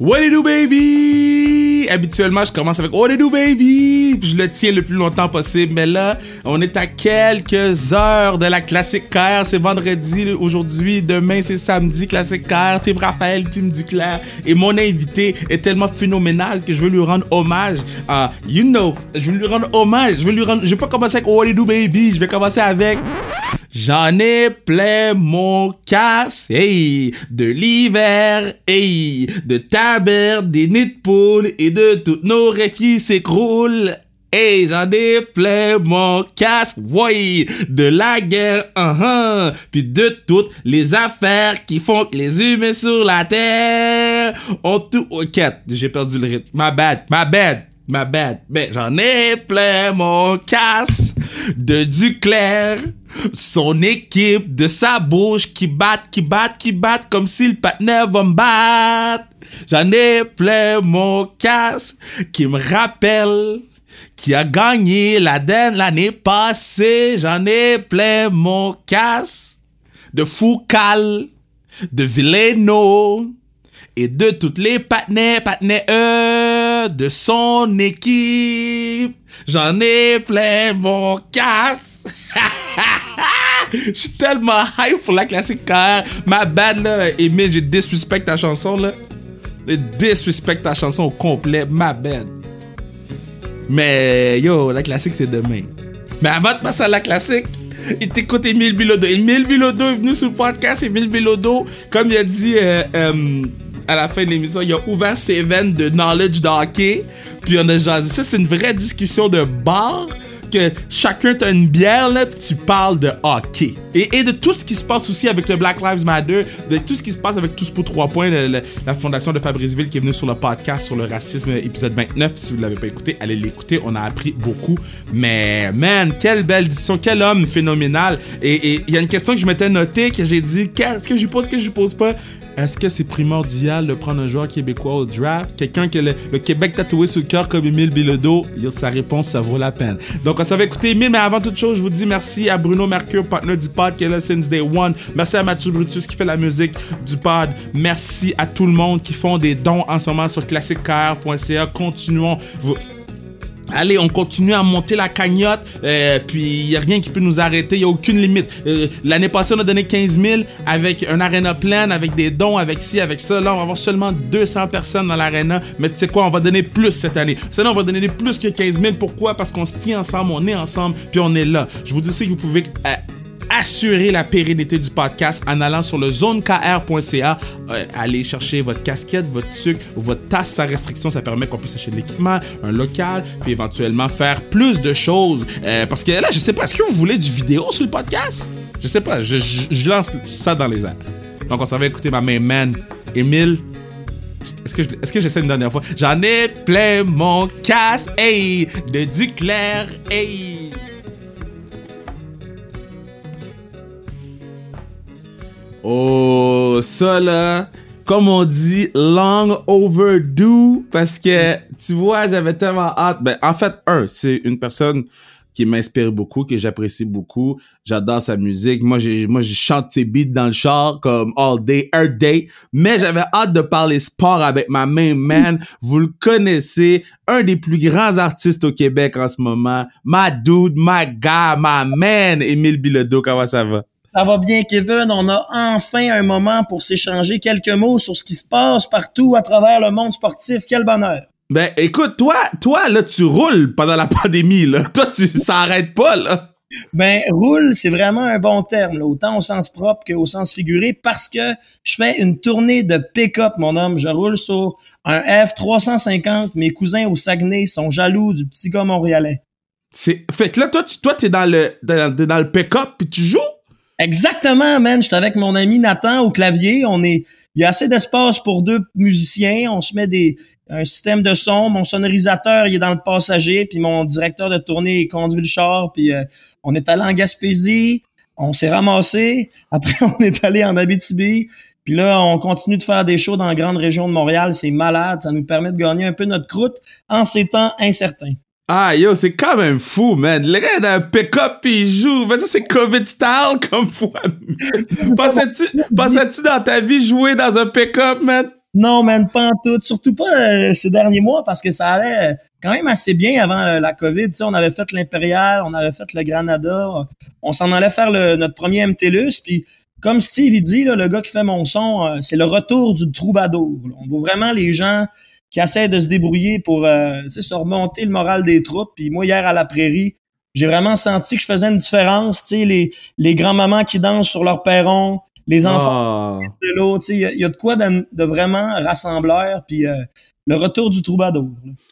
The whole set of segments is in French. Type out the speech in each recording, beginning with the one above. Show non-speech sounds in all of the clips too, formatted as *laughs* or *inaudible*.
What do baby? Habituellement, je commence avec What do baby? Puis je le tiens le plus longtemps possible. Mais là, on est à quelques heures de la classique KR. C'est vendredi aujourd'hui. Demain, c'est samedi. Classique KR. Tim Raphaël, Tim Duclair. Et mon invité est tellement phénoménal que je veux lui rendre hommage. à you know, je veux lui rendre hommage. Je veux lui rendre. Je vais pas commencer avec What do baby? Je vais commencer avec. J'en ai plein mon casse, hey, de l'hiver, hey, de ta des nids de poule et de toutes nos réfis s'écroulent. Hey, j'en ai plein mon casse, oui, de la guerre, uh puis de toutes les affaires qui font que les humains sur la terre ont tout... Ok, j'ai perdu le rythme. My bad, my bad. Ma bad. Ben, j'en ai plein mon casse de Duclair. Son équipe de sa bouche qui bat, qui bat, qui bat comme si le partenaire va me battre. J'en ai plein mon casse qui me rappelle qui a gagné la l'année passée. J'en ai plein mon casse de Foucal, de Villeno et de toutes les partenaires, partenaires, de son équipe. J'en ai plein mon casse. *laughs* Je suis tellement hype pour la classique car ma bad là, Emile, j'ai disrespect ta chanson là. J'ai disrespect ta chanson au complet, ma bad. Mais yo, la classique c'est demain. Mais avant de passer à la classique, il t'écoute Emile Bilodo. Emile Bilodo est venu sur le podcast. Emile Bilodo, comme il a dit euh, euh, à la fin de l'émission, il a ouvert ses veines de knowledge d'hockey. Puis on a jasé. Ça, c'est une vraie discussion de bar que chacun t'a une bière, là, puis tu parles de hockey. Et, de tout ce qui se passe aussi avec le Black Lives Matter, de tout ce qui se passe avec Tous pour 3 points, la fondation de Fabriceville qui est venue sur le podcast sur le racisme, épisode 29. Si vous ne l'avez pas écouté, allez l'écouter. On a appris beaucoup. Mais, man, quelle belle édition, quel homme phénoménal. Et il y a une question que je m'étais notée, que j'ai dit, qu'est-ce que je pose, qu'est-ce que je pose pas? Est-ce que c'est primordial de prendre un joueur québécois au draft? Quelqu'un que le, Québec tatoué sur le cœur comme Emile Bilodeau? Sa réponse, ça vaut la peine. Donc, on s'en va écouter Emile, mais avant toute chose, je vous dis merci à Bruno Mercure, partenaire du pod, qui est là since day one. Merci à Mathieu Brutus qui fait la musique du pod. Merci à tout le monde qui font des dons en ce moment sur classiquecar.ca. Continuons. Allez, on continue à monter la cagnotte, euh, puis il n'y a rien qui peut nous arrêter, il n'y a aucune limite. Euh, l'année passée, on a donné 15 000 avec un arena plein, avec des dons, avec ci, avec ça. Là, on va avoir seulement 200 personnes dans l'arena, mais tu sais quoi, on va donner plus cette année. Sinon, on va donner plus que 15 000. Pourquoi? Parce qu'on se tient ensemble, on est ensemble, puis on est là. Je vous dis aussi que vous pouvez... Euh, assurer la pérennité du podcast en allant sur le zonekr.ca. Euh, allez chercher votre casquette, votre sucre ou votre tasse sans restriction. Ça permet qu'on puisse acheter de l'équipement, un local, puis éventuellement faire plus de choses. Euh, parce que là, je sais pas, est-ce que vous voulez du vidéo sur le podcast? Je sais pas, je, je, lance ça dans les airs. Donc, on s'en va écouter ma main man, Emile. Est-ce que, est-ce que j'essaie une dernière fois? J'en ai plein mon casse, hey, de Duclair, hey. Oh, ça là, comme on dit, long overdue, parce que, tu vois, j'avais tellement hâte. Ben, en fait, un, c'est une personne qui m'inspire beaucoup, que j'apprécie beaucoup. J'adore sa musique. Moi, j'ai, moi, je chante ses beats dans le char comme all day, every day. Mais j'avais hâte de parler sport avec ma main man. Vous le connaissez, un des plus grands artistes au Québec en ce moment. My dude, my guy, my man, Émile Bilodeau. Comment ça va? Ça va bien, Kevin. On a enfin un moment pour s'échanger quelques mots sur ce qui se passe partout à travers le monde sportif. Quel bonheur. Ben, écoute, toi, toi, là, tu roules pendant la *laughs* pandémie, là. Toi, tu s'arrêtes pas, là. Ben, roule, c'est vraiment un bon terme, autant au sens propre qu'au sens figuré, parce que je fais une tournée de pick-up, mon homme. Je roule sur un F350. Mes cousins au Saguenay sont jaloux du petit gars montréalais. C'est, fait que là, toi, tu, toi, t'es dans le, dans, dans le pick-up puis tu joues? Exactement, man. J'étais avec mon ami Nathan au clavier. On est, il y a assez d'espace pour deux musiciens. On se met des, un système de son. Mon sonorisateur, il est dans le passager. Puis mon directeur de tournée, il conduit le char. Puis euh, on est allé en Gaspésie. On s'est ramassé. *laughs* Après, on est allé en Abitibi. Puis là, on continue de faire des shows dans la grande région de Montréal. C'est malade. Ça nous permet de gagner un peu notre croûte en ces temps incertains. Ah, yo, c'est quand même fou, man. Le gars, il a un pick-up pis il joue. Mais ça, c'est COVID style *laughs* comme fois. Pensais-tu, dans ta vie jouer dans un pick-up, man? Non, man, pas en tout. Surtout pas euh, ces derniers mois parce que ça allait quand même assez bien avant euh, la COVID. On avait fait l'Impérial, on avait fait le Granada. On s'en allait faire notre premier MTLUS. Puis, comme Steve il dit, là, le gars qui fait mon son, euh, c'est le retour du troubadour. On voit vraiment les gens qui essaient de se débrouiller pour euh, se remonter le moral des troupes. Puis moi, hier à la prairie, j'ai vraiment senti que je faisais une différence. Tu sais, les, les grands-mamans qui dansent sur leur perron, les enfants Ah. de l'eau. Tu sais, il y, a- il y a de quoi de, de vraiment rassembleur. Puis euh, le retour du troubadour.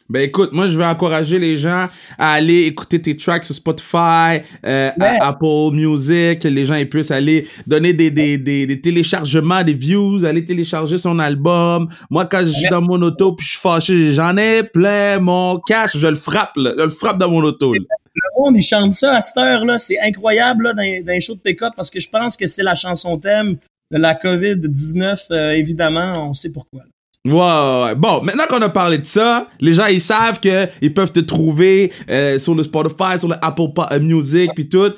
Ben écoute, moi je vais encourager les gens à aller écouter tes tracks sur Spotify, euh, Ouais. Apple Music, que les gens ils puissent aller donner des, des, des, des téléchargements, des views, aller télécharger son album. Moi quand je suis Ouais. dans mon auto puis je suis fâché, j'en ai plein mon cash, je le frappe, là. je le frappe dans mon auto. là. Le monde, ils chantent ça à cette heure-là. C'est incroyable là, dans, dans les shows de pick-up parce que je pense que c'est la chanson thème de la COVID-19. euh, évidemment, on sait pourquoi. là. Ouais, ouais, ouais. Bon, maintenant qu'on a parlé de ça, les gens ils savent que ils peuvent te trouver euh, sur le Spotify, sur le Apple euh, Music puis tout.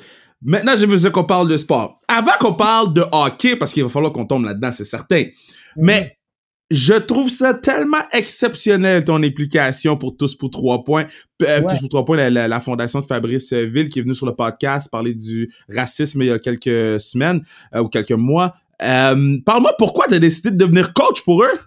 Maintenant, j'ai besoin qu'on parle de sport. Avant qu'on parle de hockey, parce qu'il va falloir qu'on tombe là-dedans, c'est certain. Mais je trouve ça tellement exceptionnel ton implication pour Tous pour trois points. Euh, Ouais. Tous pour trois points, la, la- la fondation de Fabrice Ville qui est venu sur le podcast parler du racisme il y a quelques semaines euh, ou quelques mois. Parle-moi pourquoi tu as décidé de devenir coach pour eux?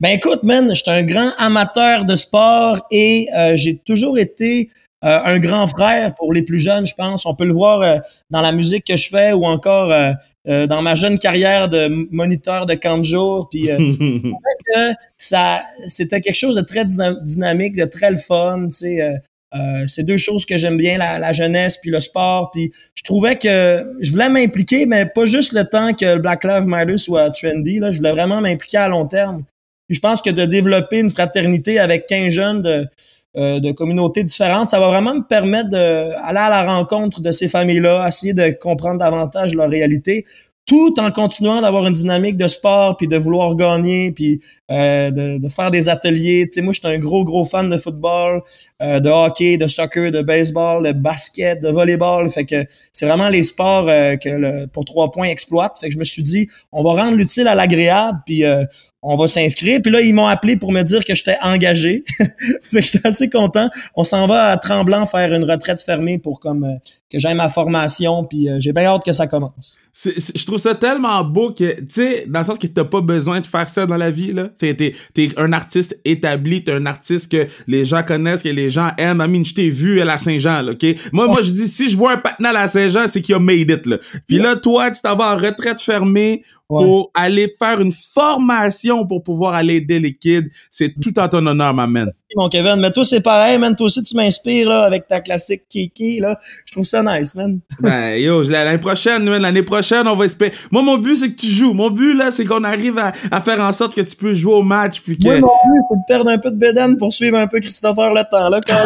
Ben écoute, man, j'étais un grand amateur de sport et euh, j'ai toujours été euh, un grand frère pour les plus jeunes, je pense. On peut le voir euh, dans la musique que je fais ou encore euh, euh, dans ma jeune carrière de moniteur de camp de jour. Puis euh, *laughs* que ça, c'était quelque chose de très dyna- dynamique, de très le fun. Tu sais, euh, euh, c'est deux choses que j'aime bien, la, la jeunesse puis le sport. Puis je trouvais que je voulais m'impliquer, mais pas juste le temps que le Black Lives Matter soit trendy. Là, je voulais vraiment m'impliquer à long terme. Puis je pense que de développer une fraternité avec 15 jeunes de, euh, de communautés différentes, ça va vraiment me permettre d'aller à la rencontre de ces familles-là, essayer de comprendre davantage leur réalité, tout en continuant d'avoir une dynamique de sport, puis de vouloir gagner, puis euh, de, de faire des ateliers. Tu sais, moi, je suis un gros, gros fan de football, euh, de hockey, de soccer, de baseball, de basket, de volleyball. Fait que c'est vraiment les sports euh, que le, pour trois points exploite. Fait que je me suis dit, on va rendre l'utile à l'agréable, puis euh, on va s'inscrire. Puis là, ils m'ont appelé pour me dire que j'étais engagé. *laughs* fait que j'étais assez content. On s'en va à Tremblant faire une retraite fermée pour comme euh, que j'aille ma formation. Puis euh, j'ai bien hâte que ça commence. Je trouve ça tellement beau que, tu sais, dans le sens que t'as pas besoin de faire ça dans la vie, là. T'es, t'es, t'es un artiste établi, t'es un artiste que les gens connaissent, que les gens aiment. Amine, je t'ai vu à la Saint-Jean, là, OK? Moi, moi, je dis, si je vois un patin à la Saint-Jean, c'est qu'il a made it, là. Puis là, toi, tu t'en vas en retraite fermée Ouais. pour aller faire une formation pour pouvoir aller aider les kids. C'est tout en ton honneur, ma man. Mon Kevin, mais toi, c'est pareil, man. Toi aussi, tu m'inspires là, avec ta classique Kiki. Là. Je trouve ça nice, man. *laughs* Ben, yo, l'année prochaine, man, l'année prochaine, on va espérer. Moi, mon but, c'est que tu joues. Mon but, là, c'est qu'on arrive à, à faire en sorte que tu peux jouer au match, puis que... Moi, mon but, c'est de perdre un peu de bédaine pour suivre un peu Christopher le temps. Là, quand...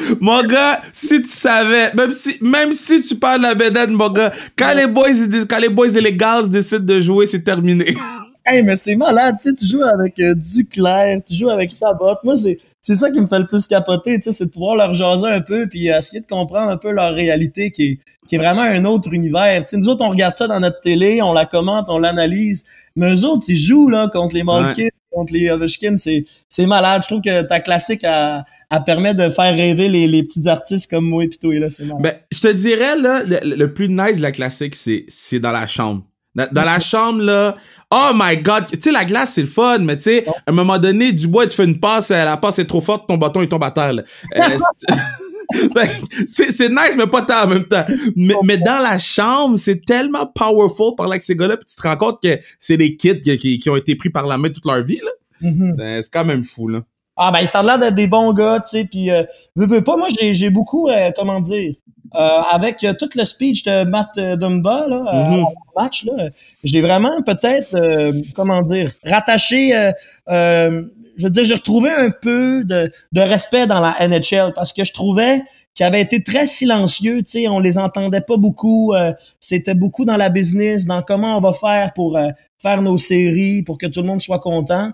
*laughs* mon gars, si tu savais, même si, même si tu parles de la bédane, mon gars, quand les boys, quand les boys et les gals décident de jouer, c'est terminé. *laughs* hey, mais c'est malade, tu sais, tu joues avec euh, Duclair, tu joues avec Chabot. Moi, c'est, c'est ça qui me fait le plus capoter, tu sais, c'est de pouvoir leur jaser un peu puis essayer de comprendre un peu leur réalité qui est, qui est vraiment un autre univers. Tu sais, nous autres, on regarde ça dans notre télé, on la commente, on l'analyse. Mais eux autres, ils jouent là contre les Malkins, contre les Ovechkin, c'est, c'est malade. Je trouve que ta classique, elle, elle permet de faire rêver les, les petits artistes comme moi et toi, là, c'est. Ben, je te dirais, là, le, le plus nice de la classique, c'est, c'est dans la chambre. Dans, dans la chambre, là, oh my god, tu sais, la glace, c'est le fun, mais tu sais, à un moment donné, Dubois, tu fais une passe, euh, la passe est trop forte, ton bâton, il tombe à terre, là. Euh, *laughs* c'est- *laughs* Ben, c'est nice, mais pas tant en même temps. Mais, mais dans la chambre, c'est tellement powerful parler avec ces gars-là, puis tu te rends compte que c'est des kids qui, qui- qui ont été pris par la main toute leur vie, là. Mhm. Ben, c'est quand même fou, là. Ah ben ça a l'air d'être des bons gars, tu sais, puis euh, veux, veux pas, moi j'ai j'ai beaucoup, euh, comment dire, euh, avec euh, tout le speech de Matt euh, Dumba là, euh, Mhm. match là, je l'ai vraiment peut-être, euh, comment dire, rattaché. euh, euh, je veux dire, j'ai retrouvé un peu de, de respect dans la NHL parce que je trouvais qu'il avait été très silencieux, tu sais, on les entendait pas beaucoup, euh, c'était beaucoup dans la business, dans comment on va faire pour euh, faire nos séries, pour que tout le monde soit content.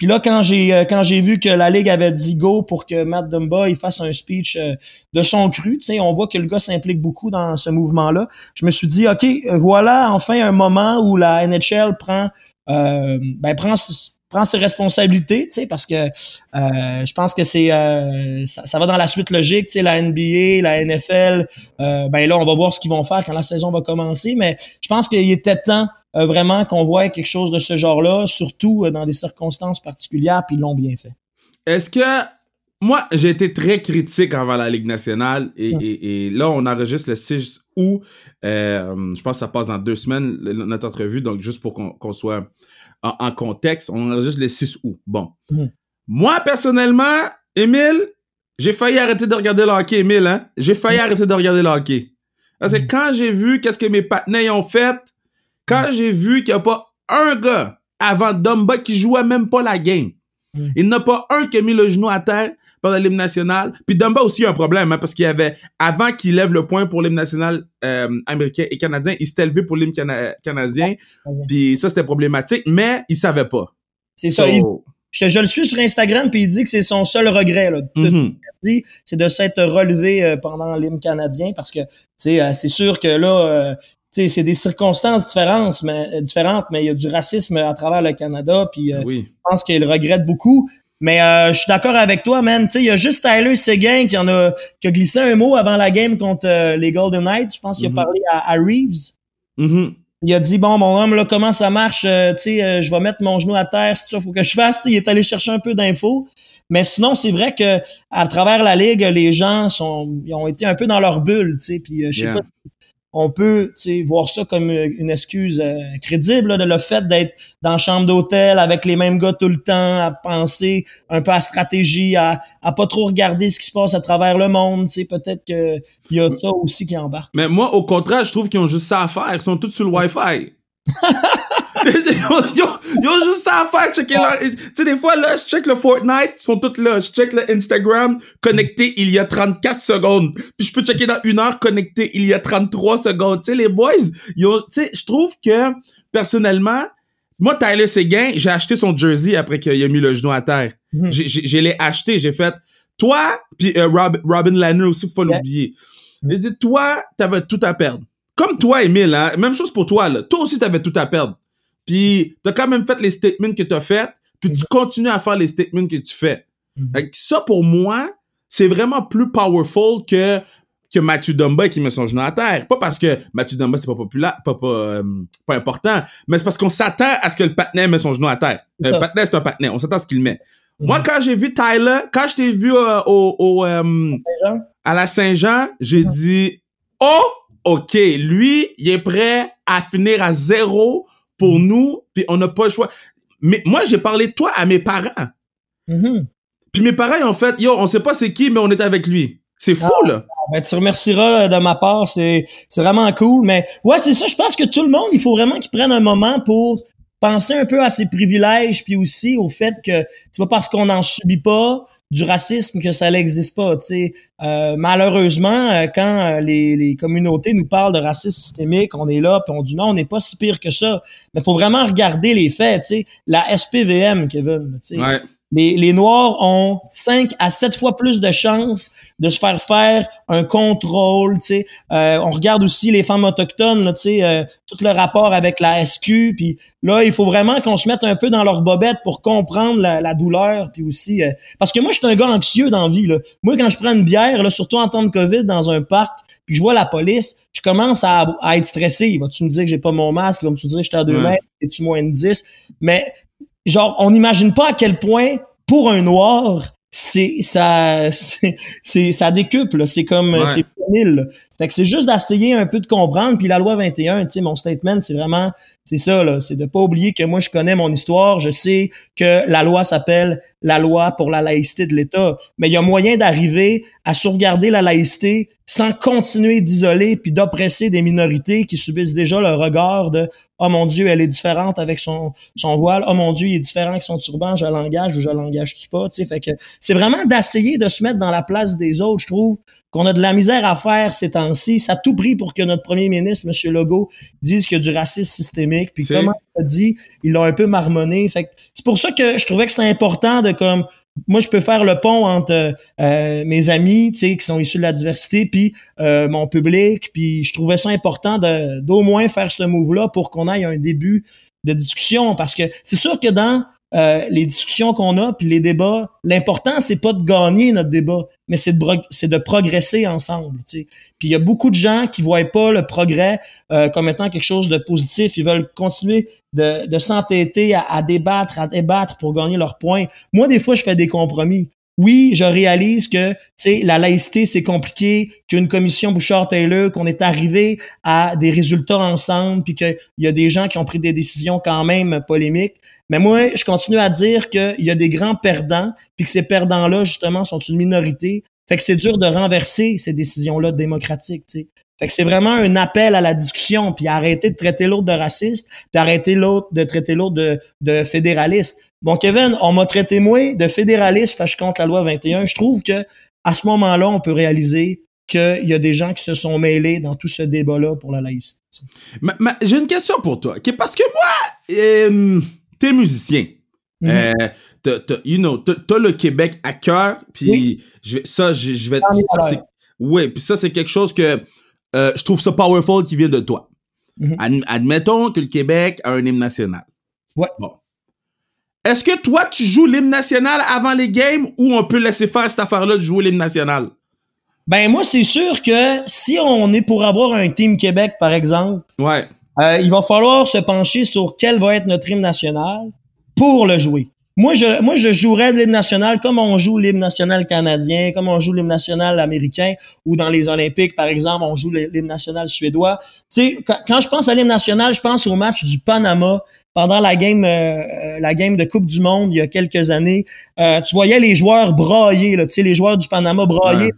Puis là, quand j'ai euh, quand j'ai vu que la ligue avait dit go pour que Matt Dumba il fasse un speech euh, de son cru, tu sais, on voit que le gars s'implique beaucoup dans ce mouvement-là. Je me suis dit, ok, voilà enfin un moment où la NHL prend euh, ben prends prend ses responsabilités, tu sais, parce que euh, je pense que c'est euh, ça, va dans la suite logique, tu sais, la NBA, la NFL, euh, ben là, on va voir ce qu'ils vont faire quand la saison va commencer, mais je pense qu'il était temps vraiment qu'on voit quelque chose de ce genre-là, surtout dans des circonstances particulières, puis ils l'ont bien fait. Est-ce que moi, j'ai été très critique envers la Ligue nationale et, là, on enregistre le 6 août. je pense que ça passe dans deux semaines, notre entrevue, donc juste pour qu'on soit en, contexte, on enregistre le 6 août. Bon. Hmm. Moi, personnellement, Émile, j'ai failli arrêter de regarder le hockey, Émile, hein? J'ai failli hmm. arrêter de regarder le hockey. Parce que hmm. quand j'ai vu qu'est-ce que mes partenaires ont fait, quand j'ai vu qu'il n'y a pas un gars avant Dumba qui jouait même pas la game, il n'y en a pas un qui a mis le genou à terre pendant l'hymne national. Puis Dumba aussi a un problème, hein, parce qu'il y avait, avant qu'il lève le point pour l'hymne national euh, américain et canadien, il s'était levé pour l'hymne canadien. Puis ça, c'était problématique, mais il savait pas. C'est ça. je, le suis sur Instagram, puis il dit que c'est son seul regret. Là, mm-hmm. C'est de s'être relevé euh, pendant l'hymne canadien, parce que euh, c'est sûr que là, c'est des circonstances différentes, mais, différentes, mais il y a du racisme à travers le Canada, puis je pense qu'il regrette beaucoup. Mais euh, je suis d'accord avec toi, man. Il y a juste Tyler Seguin qui en a qui a glissé un mot avant la game contre euh, les Golden Knights. Je pense qu'il a mm-hmm. parlé à, Reeves. Mm-hmm. Il a dit bon mon homme là comment ça marche? Euh, tu sais je vais mettre mon genou à terre c'est ça faut que je fasse il est allé chercher un peu d'infos mais sinon c'est vrai que à travers la ligue les gens sont ils ont été un peu dans leur bulle tu sais puis je sais pas on peut voir ça comme euh, une excuse euh, crédible de le fait d'être dans la chambre d'hôtel avec les mêmes gars tout le temps, à penser un peu à stratégie, à, à pas trop regarder ce qui se passe à travers le monde. Peut-être qu'il y a ça aussi qui embarque. Mais moi, au contraire, je trouve qu'ils ont juste ça à faire. Ils sont tous sur le Wi-Fi. *laughs* *laughs* ils, ont, juste ça à faire, checker leur... Tu sais, des fois, là, je check le Fortnite, ils sont tous là. Je check le Instagram, connecté il y a 34 secondes. Puis je peux checker dans une heure, connecté il y a 33 secondes. Tu sais, les boys. Tu sais, je trouve que, personnellement, moi, Tyler Seguin, j'ai acheté son jersey après qu'il a mis le genou à terre. Mhm. J'ai l'ai acheté, j'ai fait... Toi, puis euh, Robin Lanner aussi, faut pas l'oublier. J'ai dit, toi, t'avais tout à perdre. Comme toi, Emile, hein, même chose pour toi, là. Toi aussi, t'avais tout à perdre. Puis, t'as quand même fait les statements que t'as fait, puis tu continues à faire les statements que tu fais. Mhm. Ça, pour moi, c'est vraiment plus powerful que que Mathieu Dumba qui met son genou à terre. Pas parce que Mathieu Dumba, c'est pas populaire, pas, pas, euh, pas important, mais c'est parce qu'on s'attend à ce que le patinet met son genou à terre. Le patinet, c'est un patinet. On s'attend à ce qu'il met. Mhm. Moi, quand j'ai vu Tyler, quand je t'ai vu euh, au, au euh, à la Saint-Jean, j'ai mhm. dit, oh, OK, lui, il est prêt à finir à zéro pour nous, puis on n'a pas le choix. Mais moi, j'ai parlé de toi à mes parents. Mm-hmm. Puis mes parents, en fait, yo, on sait pas c'est qui, mais on est avec lui. C'est fou, ah, là. Ben, tu remercieras de ma part, c'est vraiment cool. Mais ouais, c'est ça, je pense que tout le monde, il faut vraiment qu'il prenne un moment pour penser un peu à ses privilèges, puis aussi au fait que c'est pas parce qu'on n'en subit pas du racisme que ça n'existe pas. Euh, malheureusement, euh, quand euh, les, communautés nous parlent de racisme systémique, on est là puis on dit non, on n'est pas si pire que ça. Mais faut vraiment regarder les faits. Tu sais, la SPVM, Kevin. Ouais les, les, Noirs ont 5 à 7 fois plus de chances de se faire faire un contrôle. sais. Euh, on regarde aussi les femmes autochtones, là, euh, tout le rapport avec la SQ. Puis là, il faut vraiment qu'on se mette un peu dans leur bobette pour comprendre la, la douleur. Puis aussi, euh, parce que moi, je suis un gars anxieux dans la vie. Là. Moi, quand je prends une bière, là, surtout en temps de COVID, dans un parc, puis je vois la police, je commence à, à être stressé. Il va-tu me dire que j'ai pas mon masque? Il va me dire que j'étais à 2 mètres? Es-tu moins de 10? Mais genre, on n'imagine pas à quel point, pour un noir, c'est ça c'est ça décuple c'est comme c'est mille fait que c'est juste d'essayer un peu de comprendre puis la loi 21 tu sais mon statement c'est vraiment c'est ça là. C'est de pas oublier que moi je connais mon histoire je sais que la loi s'appelle la loi pour la laïcité de l'État. Mais il y a moyen d'arriver à sauvegarder la laïcité sans continuer d'isoler puis d'oppresser des minorités qui subissent déjà le regard de oh mon Dieu, elle est différente avec son, son voile, oh mon Dieu, il est différent avec son turban, je l'engage ou je l'engage-tu pas, tu sais, fait que c'est vraiment d'essayer de se mettre dans la place des autres, je trouve, qu'on a de la misère à faire ces temps-ci. Ça a tout pris pour que notre premier ministre, M. Legault, dise qu'il y a du racisme systémique. Puis comme il a dit, il l'a un peu marmonné. Fait c'est pour ça que je trouvais que c'était important de comme moi, je peux faire le pont entre euh, mes amis, tu sais, qui sont issus de la diversité, puis euh, mon public, puis je trouvais ça important de d'au moins faire ce move-là pour qu'on aille un début de discussion parce que c'est sûr que dans euh, les discussions qu'on a puis les débats, l'important c'est pas de gagner notre débat, mais c'est de de progresser ensemble. Puis il y a beaucoup de gens qui voient pas le progrès euh, comme étant quelque chose de positif. Ils veulent continuer de, s'entêter à, à, débattre, à débattre pour gagner leurs points. Moi, des fois, je fais des compromis oui, je réalise que la laïcité, c'est compliqué, qu'une commission Bouchard-Taylor, qu'on est arrivé à des résultats ensemble, puis qu'il y a des gens qui ont pris des décisions quand même polémiques. Mais moi, je continue à dire qu'il y a des grands perdants, puis que ces perdants-là, justement, sont une minorité. Fait que c'est dur de renverser ces décisions-là démocratiques. sais. Fait que c'est vraiment un appel à la discussion, puis arrêter de traiter l'autre de raciste, puis arrêter l'autre de traiter l'autre de, de fédéraliste. Bon, Kevin, on m'a traité moi de fédéraliste parce que je contre la loi 21. Je trouve que à ce moment-là, on peut réaliser qu'il y a des gens qui se sont mêlés dans tout ce débat-là pour la laïcité. J'ai une question pour toi. parce que moi, euh, t'es musicien. Mm-hmm. euh, t'as, you know, t'as le Québec à cœur, puis ça, je, vais... Oui, puis ça, c'est quelque chose que euh, je trouve ça powerful qui vient de toi. Mm-hmm. admettons que le Québec a un hymne national. Ouais. Bon. Est-ce que toi, tu joues l'hymne national avant les games ou on peut laisser faire cette affaire-là de jouer l'hymne national? Ben, moi, c'est sûr que si on est pour avoir un Team Québec, par exemple, ouais. Euh, il va falloir se pencher sur quel va être notre hymne national pour le jouer. Moi, je, moi, je jouerais l'hymne national comme on joue l'hymne national canadien, comme on joue l'hymne national américain, ou dans les Olympiques, par exemple, on joue l'hymne national suédois. Tu sais, quand, je pense à l'hymne national, je pense au match du Panama pendant la game, euh, la game de Coupe du Monde il y a quelques années, euh, tu voyais les joueurs brailler, tu sais, les joueurs du Panama brailler.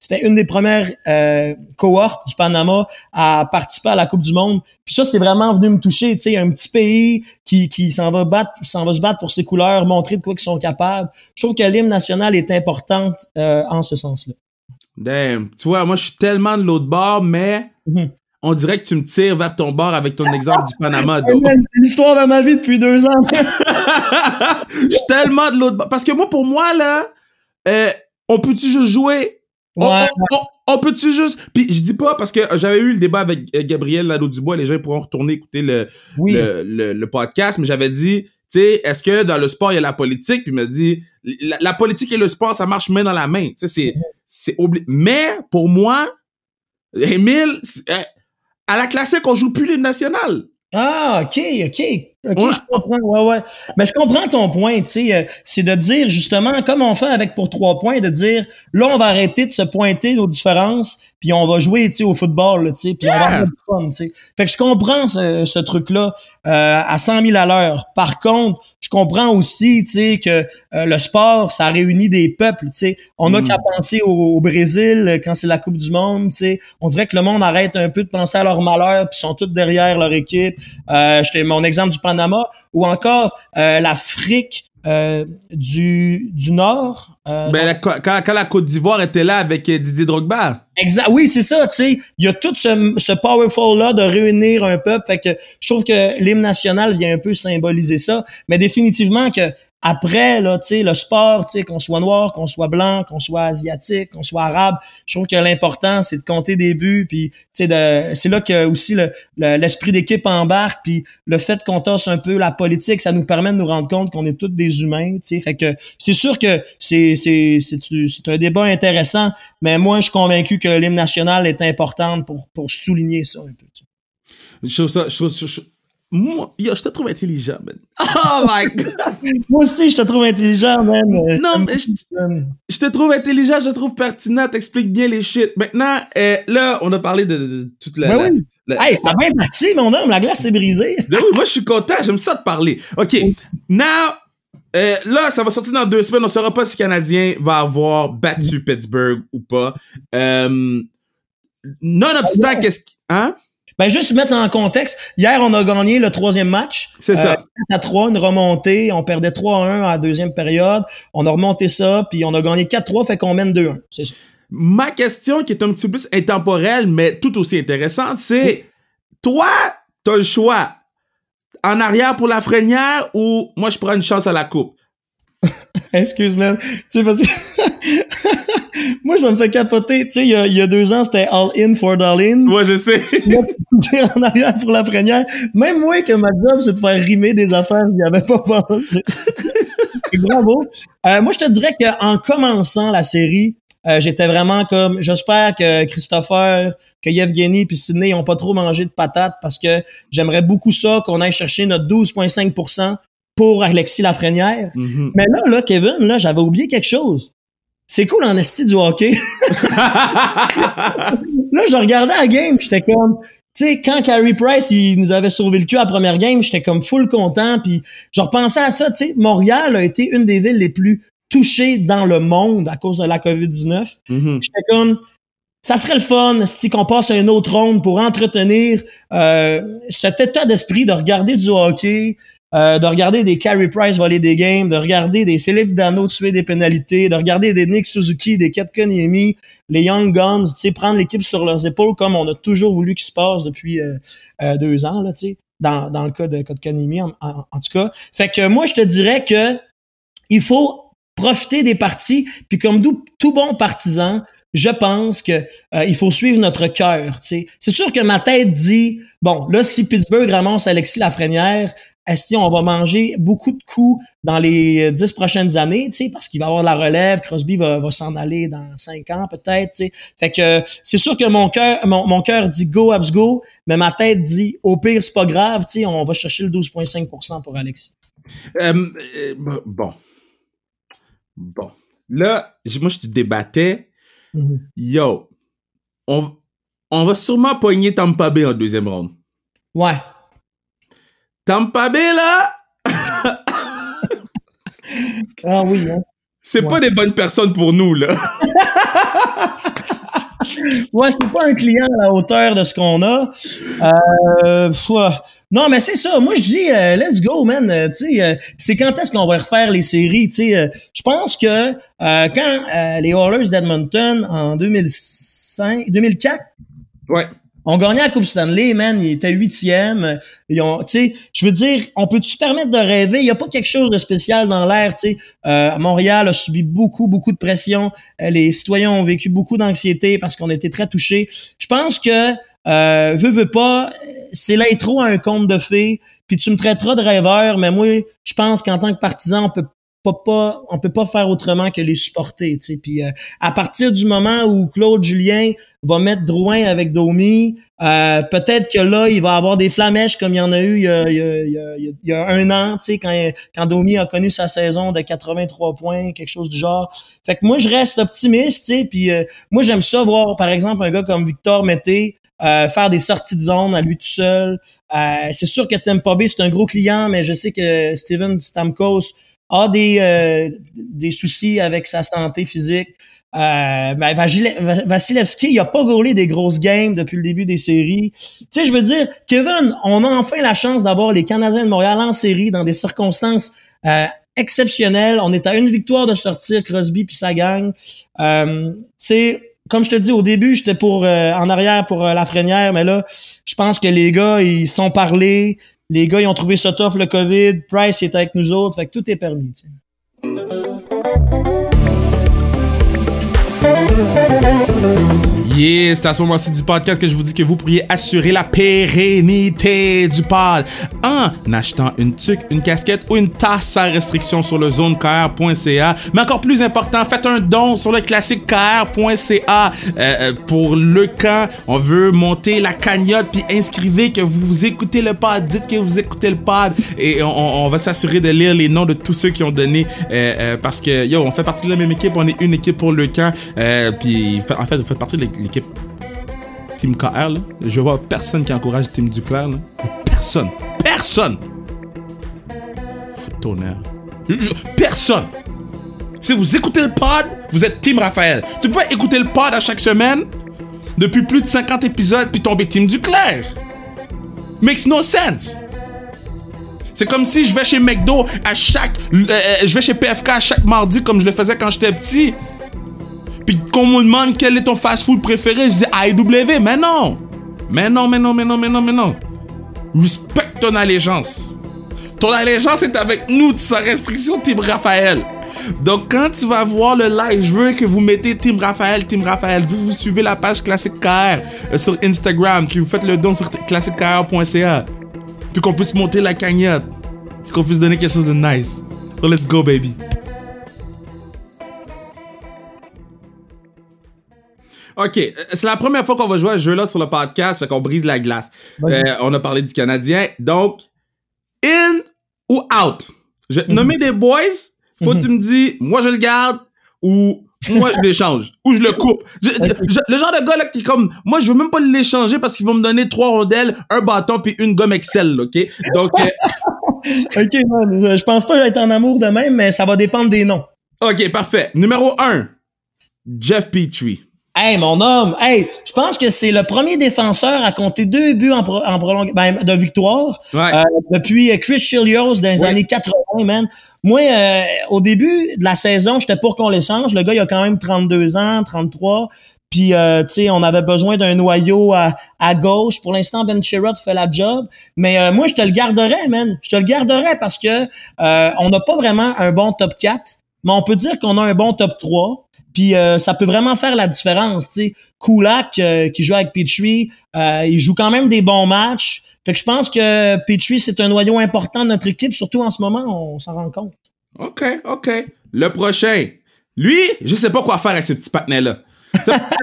C'était une des premières euh, cohortes du Panama à participer à la Coupe du Monde. Puis ça, c'est vraiment venu me toucher. Tu sais, un petit pays qui, qui s'en va battre, s'en va se battre pour ses couleurs, montrer de quoi ils sont capables. Je trouve que l'hymne national est importante euh, en ce sens-là. Damn. Tu vois, moi, je suis tellement de l'autre bord, mais mm-hmm on dirait que tu me tires vers ton bord avec ton exemple du Panama. *laughs* C'est l'histoire de ma vie depuis deux ans. *laughs* Je suis tellement de l'autre bord. Parce que moi, pour moi, là, euh, on peut-tu juste jouer? On, peut-tu juste. Puis je dis pas parce que j'avais eu le débat avec euh, Gabriel Lado-Dubois, les gens pourront retourner écouter le, le, podcast, mais j'avais dit, tu sais, est-ce que dans le sport, il y a la politique? Puis il m'a dit, la, politique et le sport, ça marche main dans la main. Tu sais, c'est, c'est Mais pour moi, Émile, à la classique, on joue plus les nationales. Ah, OK, OK. OK, je comprends. Ouais, ouais. Mais je comprends ton point, tu sais. Euh, c'est de dire, justement, comme on fait avec pour trois points, de dire, là, on va arrêter de se pointer nos différences, puis on va jouer, tu sais, au football, tu sais, puis on va avoir du fun, tu sais. Fait que je comprends ce, ce truc-là euh, à 100 000 à l'heure. Par contre, je comprends aussi, tu sais, que euh, le sport, ça réunit des peuples, tu sais. On n'a mm. qu'à penser au, Brésil quand c'est la Coupe du Monde, tu sais. On dirait que le monde arrête un peu de penser à leur malheur, puis sont tous derrière leur équipe. Euh, mon exemple du Panama, ou encore euh, l'Afrique euh, du, du Nord. Euh, ben, quand, quand, la Côte d'Ivoire était là avec Didier Drogba. Exact. Oui, c'est ça. Tu sais, il y a tout ce, ce powerful là de réunir un peuple. Fait que je trouve que l'hymne national vient un peu symboliser ça. Mais définitivement que après, là, tu sais, le sport, tu sais, qu'on soit noir, qu'on soit blanc, qu'on soit asiatique, qu'on soit arabe, je trouve que l'important, c'est de compter des buts, puis, tu sais, c'est là que aussi l'esprit d'équipe embarque, puis le fait qu'on tasse un peu la politique, ça nous permet de nous rendre compte qu'on est tous des humains, tu sais, fait que c'est sûr que c'est un débat intéressant, mais moi, je suis convaincu que l'hymne national est important pour pour souligner ça un peu. Je trouve ça, moi, yo, je te trouve intelligent, man. *laughs* Oh my god! Moi aussi, je te trouve intelligent, man. Non, mais je, te trouve intelligent, je te trouve pertinent, t'expliques bien les shit. Maintenant, euh, là, on a parlé de, toute la. Ben oui. hey, c'est bien parti, mon homme, la glace est brisée. Ben oui, moi, je suis content, j'aime ça de parler. OK, now, euh, là, ça va sortir dans deux semaines. On ne saura pas si le Canadien va avoir battu Pittsburgh ou pas. Euh, nonobstant, ah qu'est-ce qui. Hein? Ben, juste mettre en contexte, hier, on a gagné le troisième match. C'est ça. 4 euh, à 3, une remontée. On perdait 3-1 à la deuxième période. On a remonté ça, puis on a gagné 4-3, fait qu'on mène 2-1. C'est ça. Ma question, qui est un petit peu plus intemporelle, mais tout aussi intéressante, c'est toi, t'as le choix. En arrière pour la freinière ou moi, je prends une chance à la coupe? *laughs* Excuse-moi. Tu sais, parce que *laughs* Moi, ça me fait capoter. Tu sais, il y a, il y a deux ans, c'était all in for in. Ouais, je sais. *laughs* Là, en arrière pour la première. Même moi, que ma job, c'est de faire rimer des affaires, j'y avais pas pensé. *laughs* Bravo. Euh, moi, je te dirais qu'en commençant la série, euh, j'étais vraiment comme, j'espère que Christopher, que Yevgeny puis Sidney ont pas trop mangé de patates parce que j'aimerais beaucoup ça qu'on aille chercher notre 12,5% pour Alexis Lafrenière. Mhm. Mais là, là, Kevin, là, j'avais oublié quelque chose. C'est cool en esti du hockey. *laughs* là, je regardais la game, j'étais comme, tu sais, quand Carey Price, il nous avait sauvé le cul à la première game, j'étais comme full content, puis je repensais à ça, tu sais, Montréal a été une des villes les plus touchées dans le monde à cause de la COVID-19. Mhm. J'étais comme, ça serait le fun, si qu'on passe à une autre ronde pour entretenir euh, cet état d'esprit de regarder du hockey, euh, de regarder des Carey Price voler des games, de regarder des Philippe Dano tuer des pénalités, de regarder des Nick Suzuki, des Kotkaniemi, les Young Guns, tu sais, prendre l'équipe sur leurs épaules comme on a toujours voulu qu'il se passe depuis euh, euh, deux ans, là, tu sais, dans, dans le cas de Kotkaniemi, en, en, tout cas. Fait que moi, je te dirais que il faut profiter des parties, puis comme tout, tout bon partisan, je pense que il faut suivre notre cœur. C'est sûr que ma tête dit bon, là, si Pittsburgh ramasse Alexis Lafrenière, est-ce qu'on va manger beaucoup de coups dans les euh, dix prochaines années, tu sais, parce qu'il va avoir de la relève, Crosby va, va s'en aller dans cinq ans peut-être, tu sais. Fait que c'est sûr que mon cœur mon, mon cœur dit go Abs go, mais ma tête dit au pire c'est pas grave, tu sais, on va chercher le 12.5% pour Alexis. Euh, euh, bon. Bon. Là, moi, je te débattais. Mhm. Yo, on, on va sûrement pogner Tampa Bay en deuxième ronde. Ouais. Tampa Bay, là, Ah oui, hein. c'est Ouais. pas des bonnes personnes pour nous, là. *laughs* Ouais, c'est pas un client à la hauteur de ce qu'on a. Euh, non, mais c'est ça. Moi, je dis, euh, let's go, man. Euh, tu sais, euh, c'est quand est-ce qu'on va refaire les séries? Tu sais, je pense que quand les Oilers d'Edmonton en 2005, 2004 Ouais. Ont gagné la Coupe Stanley, man, ils étaient huitième. Tu sais, je veux dire, on peut se permettre de rêver? Il y a pas quelque chose de spécial dans l'air, tu sais. Euh, Montréal a subi beaucoup, beaucoup de pression. Euh, les citoyens ont vécu beaucoup d'anxiété parce qu'on été très touchés. Je pense que, euh, veux, veux pas, c'est l'intro à un conte de fées. Puis tu me traiteras de rêveur, mais moi, je pense qu'en tant que partisan, on peut pas, pas on peut pas faire autrement que les supporter, tu. Puis euh, à partir du moment où Claude Julien va mettre Drouin avec Domi, euh, peut-être que là, il va avoir des flamèches comme il y en a eu il y a, un an, quand, quand Domi a connu sa saison de 83 points, quelque chose du genre. Fait que moi, je reste optimiste, tu puis euh, moi, j'aime ça voir, par exemple, un gars comme Victor Mété faire des sorties de zone à lui tout seul. C'est sûr que Tampa Bay, c'est un gros client, mais je sais que Steven Stamkos a des, euh, des soucis avec sa santé physique. Euh, ben, Vasilevski, il a pas gaulé des grosses games depuis le début des séries. Tu sais, je veux dire, Kevin, on a enfin la chance d'avoir les Canadiens de Montréal en série dans des circonstances euh, exceptionnelles. On est à une victoire de sortir Crosby puis sa gang. Euh, tu sais, comme je te dis au début, j'étais pour euh, en arrière pour euh, Lafrenière, mais là, je pense que les gars, ils sont parlés. Les gars, ils ont trouvé ça tough, le COVID. Price est avec nous autres. Fait que tout est permis. Yeah, c'est à ce moment-ci du podcast que je vous dis que vous pourriez assurer la pérennité du pod en achetant une tuque, une casquette ou une tasse sans restriction sur le zonekr.ca. Mais encore plus important, faites un don sur le classique kr.ca euh, euh, pour le camp. On veut monter la cagnotte puis inscrivez que vous écoutez le pod, dites que vous écoutez le pod et on, va s'assurer de lire les noms de tous ceux qui ont donné euh, euh, parce que yo, on fait partie de la même équipe, on est une équipe pour le camp. Puis en fait, vous faites partie de l'équipe Team KR. Là. Je vois personne qui encourage Team Duclair. Personne. Personne. Tonnerre. Personne. Si vous écoutez le pod, vous êtes Team Raphaël. Tu peux pas écouter le pod à chaque semaine? Depuis plus de 50 épisodes puis tomber Team Duclair. Makes no sense. C'est comme si je vais chez McDo à chaque. euh, euh, je vais chez PFK à chaque mardi comme je le faisais quand j'étais petit. Puis qu'on me demande quel est ton fast-food préféré, je dis AEW. Mais non! Mais non, mais non, mais non, mais non, mais non. Respecte ton allégeance. Ton allégeance est avec nous, sans restriction, Team Raphaël. Donc, quand tu vas voir le live, je veux que vous mettez Team Raphaël, Team Raphaël. Vous, vous suivez la page Classique KR euh, sur Instagram, puis vous faites le don sur classiquekr.ca. Puis qu'on puisse monter la cagnotte. Puis qu'on puisse donner quelque chose de nice. So, let's go, baby. Ok, c'est la première fois qu'on va jouer à ce jeu-là sur le podcast, fait qu'on brise la glace. Euh, on a parlé du Canadien. Donc, in ou out? Je vais te nommer des boys, faut que tu me dis, moi je le garde ou moi je l'échange *laughs* ou je le coupe. Je- je- le genre de gars là qui comme, moi je veux même pas l'échanger parce qu'ils vont me donner trois rondelles, un bâton puis une gomme Excel, ok? Donc, euh, *laughs* OK, man, je- pense pas être en amour de même, mais ça va dépendre des noms. ok, parfait. Numéro un, Jeff Petrie. Hey, mon homme, hey, je pense que c'est le premier défenseur à compter deux buts en, pro- en ben, de victoire Ouais. euh, depuis euh, Chris Chilios dans les Oui. années 80, man. Moi, euh, au début de la saison, j'étais pour qu'on l'échange. Le gars, il a quand même 32 ans, 33. Puis, euh, tu sais, on avait besoin d'un noyau à, à gauche. Pour l'instant, Ben Sherrod fait la job. Mais euh, moi, je te le garderais, man. Je te le garderais parce que euh, on n'a pas vraiment un bon top 4, mais on peut dire qu'on a un bon top 3. Puis euh, ça peut vraiment faire la différence. Sais, Kulak euh, qui joue avec Petrie, euh, il joue quand même des bons matchs. Fait que je pense que Petrie, c'est un noyau important de notre équipe, surtout en ce moment, on s'en rend compte. OK, OK. Le prochain. Lui, je sais pas quoi faire avec ce petit patinet-là.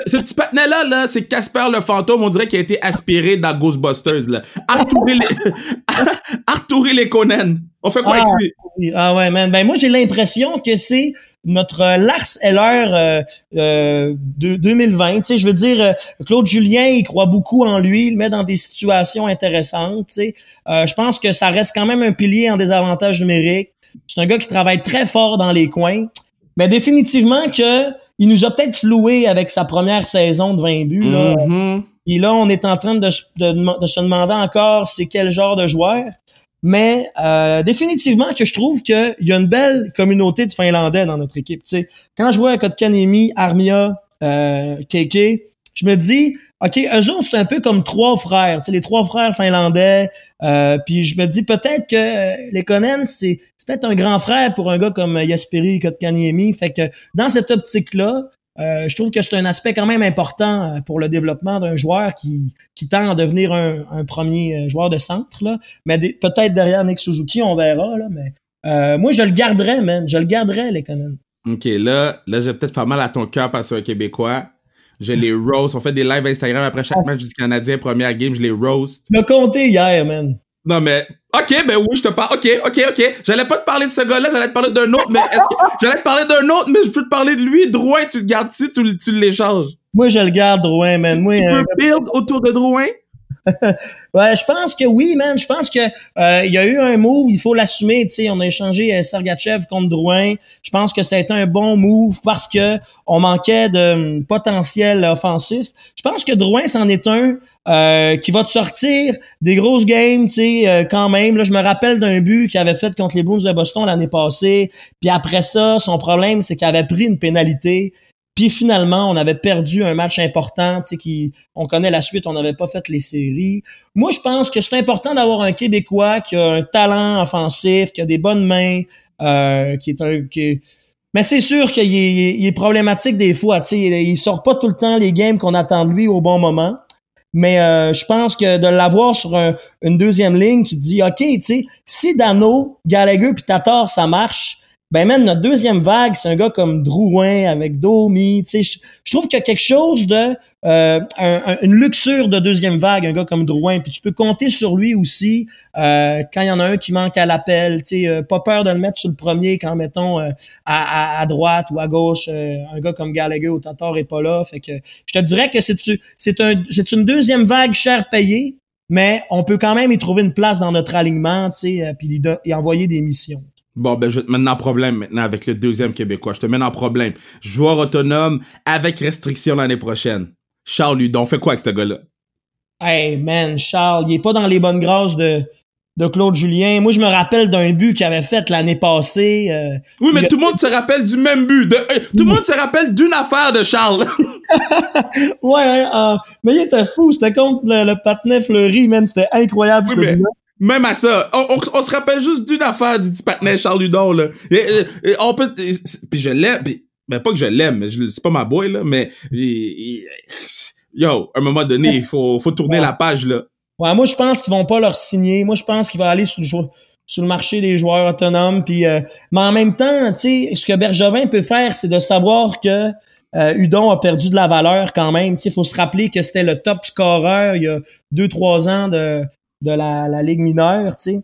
Ce, *laughs* petit patinet-là, là, c'est Casper le fantôme. On dirait qu'il a été aspiré dans Ghostbusters. Là. Les, *laughs* Les Conan. On fait quoi Ah. avec lui? Oui, Ah ouais, man. Ben moi, j'ai l'impression que c'est notre euh, Lars Eller euh, euh, de 2020. Tu sais, je veux dire, Claude Julien, il croit beaucoup en lui, il le met dans des situations intéressantes. Tu sais, Euh, je pense que ça reste quand même un pilier en désavantage numérique. C'est un gars qui travaille très fort dans les coins. Mais définitivement que il nous a peut-être floué avec sa première saison de 20 buts. Là. Et là, on est en train de, se- de, de se demander encore c'est quel genre de joueur. Mais euh, définitivement que je trouve qu'il y a une belle communauté de Finlandais dans notre équipe. Tu sais, quand je vois Kotkanemi, Armia, euh, je me dis, OK, eux autres, c'est un peu comme trois frères, les trois frères finlandais. Euh, puis je me dis peut-être que euh, les Konen, c'est peut-être un grand frère pour un gars comme Jesperi Kotkaniemi. Fait que dans cette optique-là, euh, je trouve que c'est un aspect quand même important euh, pour le développement d'un joueur qui, qui tend à devenir un, un premier euh, joueur de centre. Là. Mais peut-être derrière Nick Suzuki, on verra. Là, mais euh, moi, je le garderais, man. Je le garderais, les Conan. OK, là, là j'ai peut-être faire mal à ton cœur parce que c'est un Québécois. Je les roast. On fait des lives Instagram après chaque match du Canadien, première game, je les roast. Tu m'as compté hier, man. Non, mais. Ok, ben oui, je te parle. Ok, ok, ok. J'allais pas te parler de ce gars-là, j'allais te parler d'un autre, mais est-ce que. *laughs* J'allais te parler d'un autre, mais je peux te parler de lui. Drouin, tu le gardes-tu, tu, le- tu l'échanges? Moi, je le garde, Drouin, man. Moi, Tu euh, peux build autour de Drouin? *laughs* Ouais, je pense que oui, man. Je pense que euh, il y a eu un move, il faut l'assumer. Tu sais, on a échangé euh, Sergachev contre Drouin. Je pense que ça un bon move parce que on manquait de hum, potentiel offensif. Je pense que Drouin, c'en est un euh, qui va te sortir des grosses games, tu sais, euh, quand même. Là, je me rappelle d'un but qu'il avait fait contre les Blues de Boston l'année passée. Puis après ça, son problème, c'est qu'il avait pris une pénalité. Puis finalement, on avait perdu un match important, tu sais, on connaît la suite, on n'avait pas fait les séries. Moi, je pense que c'est important d'avoir un Québécois qui a un talent offensif, qui a des bonnes mains, euh, qui est un, qui mais c'est sûr qu'il est, il est problématique des fois, tu sais, il, sort pas tout le temps les games qu'on attend de lui au bon moment. Mais euh, je pense que de l'avoir sur un- une deuxième ligne, tu te dis, OK, tu sais, si Dano, Gallagher puis Tatar, ça marche, ben même notre deuxième vague, c'est un gars comme Drouin avec Domi. Je, je trouve qu'il y a quelque chose de euh, un- un- une luxure de deuxième vague, un gars comme Drouin. Puis tu peux compter sur lui aussi euh, quand il y en a un qui manque à l'appel. Euh, pas peur de le mettre sur le premier quand mettons euh, à, droite ou à gauche, euh, un gars comme Gallagher ou Tatar est pas là. Fait que je te dirais que c'est c'est un c'est une deuxième vague cher payée. Mais on peut quand même y trouver une place dans notre alignement, tu sais, euh, puis y, y envoyer des missions. Bon, ben, je vais te mettre en problème maintenant avec le deuxième Québécois. Je te mets en problème. Joueur autonome avec restriction l'année prochaine. Charles Ludon, fais quoi avec ce gars-là? Hey man, Charles, il est pas dans les bonnes grâces de, de Claude Julien. Moi, je me rappelle d'un but qu'il avait fait l'année passée. euh, Oui, mais a- tout le monde se rappelle du même but. De, tout le monde se rappelle d'une affaire de Charles. *laughs* Ouais, hein, euh, mais il était fou. C'était contre le, le patinet fleuri, man. C'était incroyable. Oui, ce mais-. Même à ça, on, on, se rappelle juste d'une affaire du petit Charles Ludon, là. on peut, puis je l'aime, ben pas que je l'aime, c'est pas ma boy, là, mais, yo, à un moment donné, il faut, faut tourner la page, là. Ouais, moi, je pense qu'ils vont pas leur signer. Moi, je pense qu'il va aller sur le, sur le marché des joueurs autonomes. Puis, euh, mais en même temps, tu sais, ce que Bergevin peut faire, c'est de savoir que euh, Udon a perdu de la valeur quand même. Il faut se rappeler que c'était le top scoreur il y a deux, trois ans de, de la, la Ligue mineure. sais.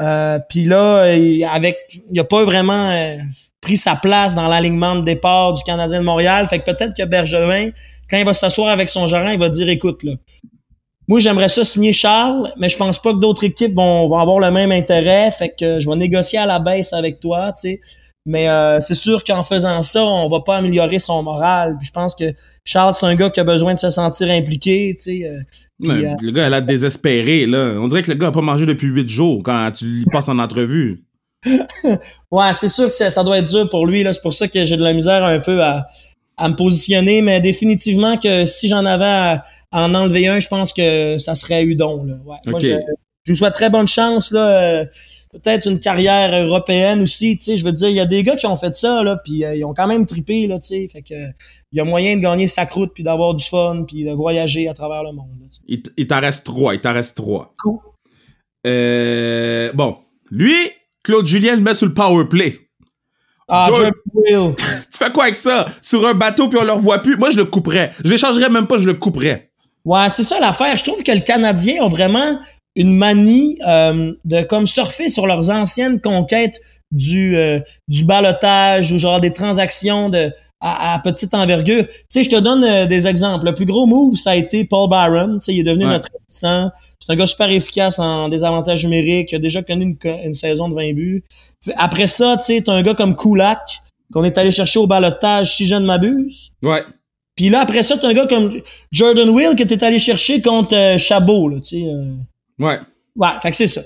Euh, Puis là, il, avec, il a pas vraiment euh, pris sa place dans l'alignement de départ du Canadien de Montréal. Fait que peut-être que Bergevin, quand il va s'asseoir avec son gérant, il va dire écoute, là, moi, j'aimerais ça signer Charles, mais je pense pas que d'autres équipes vont, vont, avoir le même intérêt. Fait que je vais négocier à la baisse avec toi, tu sais. Mais euh, c'est sûr qu'en faisant ça, on va pas améliorer son moral. Puis je pense que Charles, c'est un gars qui a besoin de se sentir impliqué, tu sais. Euh, euh, le gars, elle a désespéré, là. On dirait que le gars a pas mangé depuis huit jours quand tu lui passes en entrevue. *laughs* ouais, c'est sûr que ça, doit être dur pour lui, là. C'est pour ça que j'ai de la misère un peu à, à me positionner. Mais définitivement que si j'en avais à, en enlever un, je pense que ça serait Udon. Là. Ouais. je, je, vous souhaite très bonne chance. Là. Peut-être une carrière européenne aussi. Tu sais, je veux dire, il y a des gars qui ont fait ça, là, puis euh, ils ont quand même trippé, là, tu sais. Fait que il y a moyen de gagner sa croûte, puis d'avoir du fun, puis de voyager à travers le monde. il, t'en reste trois. Il t'en reste trois. Cool. Euh, bon, lui, Claude Julien le met sur le power play. Ah, Will. *laughs* tu fais quoi avec ça? Sur un bateau, puis on le revoit plus? Moi, je le couperais. Je l'échangerais même pas, je le couperais. Ouais, c'est ça l'affaire. Je trouve que le Canadien a vraiment une manie euh, de comme surfer sur leurs anciennes conquêtes du euh, du balotage ou genre des transactions de à, petite envergure. Tu sais, je te donne euh, des exemples. Le plus gros move, ça a été Paul Byron. Tu sais, il est devenu notre assistant. C'est un gars super efficace en désavantage numérique. Il a déjà connu une, une saison de 20 buts. Après ça, tu sais, t'as un gars comme Kulak qu'on est allé chercher au balotage, si je ne m'abuse. Ouais. Puis là, après ça, t'as un gars comme Jordan Will que t'es allé chercher contre euh, Chabot, là, tu sais. Ouais. Ouais, fait que c'est ça.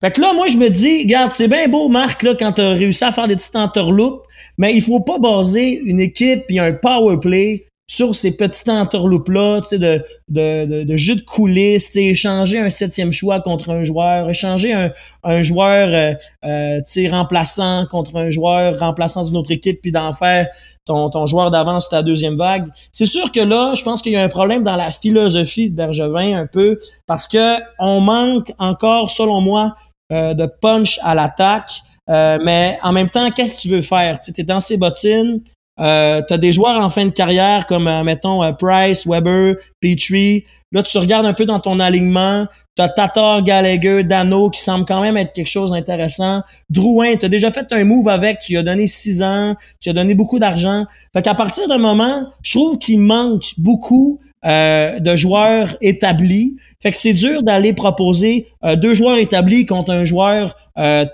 Fait que là, moi, je me dis, regarde, c'est bien beau, Marc, là, quand t'as réussi à faire des petites entourloupes, mais il faut pas baser une équipe et un power play sur ces petites entourloupes-là, tu sais, de, de, de, de, jeu de coulisses, échanger un septième choix contre un joueur, échanger un, un joueur, euh, euh, remplaçant contre un joueur remplaçant d'une autre équipe, puis d'en faire ton, ton joueur d'avance ta deuxième vague. C'est sûr que là, je pense qu'il y a un problème dans la philosophie de Bergevin un peu, parce que on manque encore, selon moi, euh, de punch à l'attaque. mais en même temps, qu'est-ce que tu veux faire? Tu es dans ses bottines, euh, tu as des joueurs en fin de carrière comme, euh, mettons, euh, Price, Weber, Petrie. Là, tu regardes un peu dans ton alignement. Tu as Tatar, Gallagher, Dano qui semble quand même être quelque chose d'intéressant. Drouin, tu as déjà fait un move avec, tu lui as donné six ans, tu lui as donné beaucoup d'argent. Fait qu'à partir d'un moment, je trouve qu'il manque beaucoup euh, de joueurs établis. Fait que c'est dur d'aller proposer deux joueurs établis contre un joueur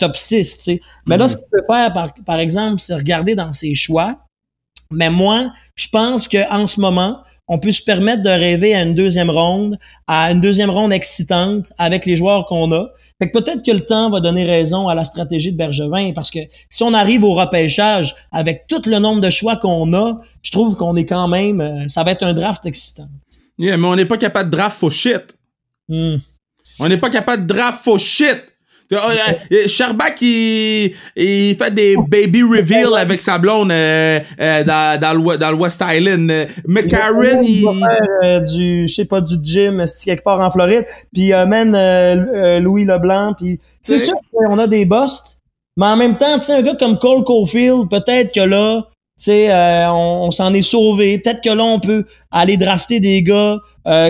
top 6. sais. Mais là, ce qu'il peut faire, par, par exemple, c'est regarder dans ses choix. Mais moi, je pense qu'en ce moment, on peut se permettre de rêver à une deuxième ronde, à une deuxième ronde excitante avec les joueurs qu'on a. Fait que peut-être que le temps va donner raison à la stratégie de Bergevin parce que si on arrive au repêchage avec tout le nombre de choix qu'on a, je trouve qu'on est quand même, euh, ça va être un draft excitant. Yeah, mais on n'est pas capable de draft faux shit. Hmm. On n'est pas capable de draft faux shit. Sherbak, il, il fait des baby reveal avec sa blonde euh, euh, dans, dans, le, dans le West Island. McCarron, il... il... va faire euh, du, je sais pas, du gym, quelque part en Floride. Puis il amène Louis Leblanc. Puis c'est sûr qu'on a des busts. Mais en même temps, tu sais, un gars comme Cole Caulfield, peut-être que là, tu sais, on, on s'en est sauvé. Peut-être que là, on peut aller drafter des gars